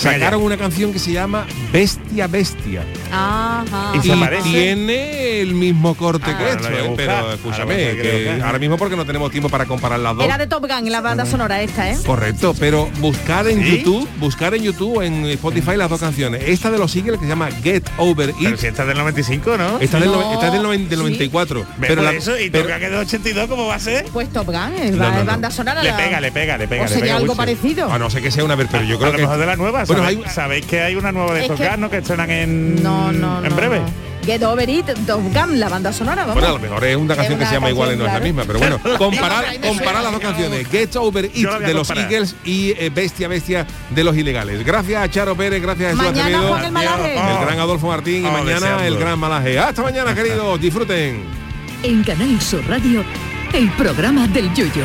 sacaron una canción que se llama Bestia Bestia. Ajá. Y, tiene el mismo corte que Ahora esto, lo a eh, pero Ahora escúchame, a tener que que ahora mismo porque no tenemos tiempo para comparar las dos. Era de Top Gun, la banda sonora esta, ¿eh? Correcto, pero buscar en ¿Sí? YouTube, buscar en YouTube, en Spotify las dos canciones. Esta de los Eagles que se llama Get Over It. Pero si esta es del 95, ¿no? Esta es del, No, esta es del, noven- del sí. 94. Ve Pero la- eso, y pero- toca que es del 82, ¿cómo va a ser? Pues Top Gun, es No, ba- no, no. banda sonora. Le la- pega, le pega, le pega. O le sería pega algo mucho. parecido. a no sé que sea una ver, pero yo a creo lo que mejor de la nueva. Bueno, ¿sabéis, hay- sabéis que hay una nueva de Top que- Gun, ¿no? Que suenan en, No, no, en breve. no. Get Over It, Top Gun, la banda sonora, vamos. Bueno, a lo mejor es una canción que se llama igual y no es la misma, pero bueno, comparar, comparar las dos canciones, Get Over It de los. Eagles y eh, Bestia Bestia de los ilegales. Gracias a Charo Pérez, gracias a Jesús Mañana Acevedo, Juan el Malaje. el gran Adolfo Martín y Oh, mañana deseando. el gran Malaje. Hasta mañana, queridos, disfruten. En Canal Sur Radio, el programa del Yoyo.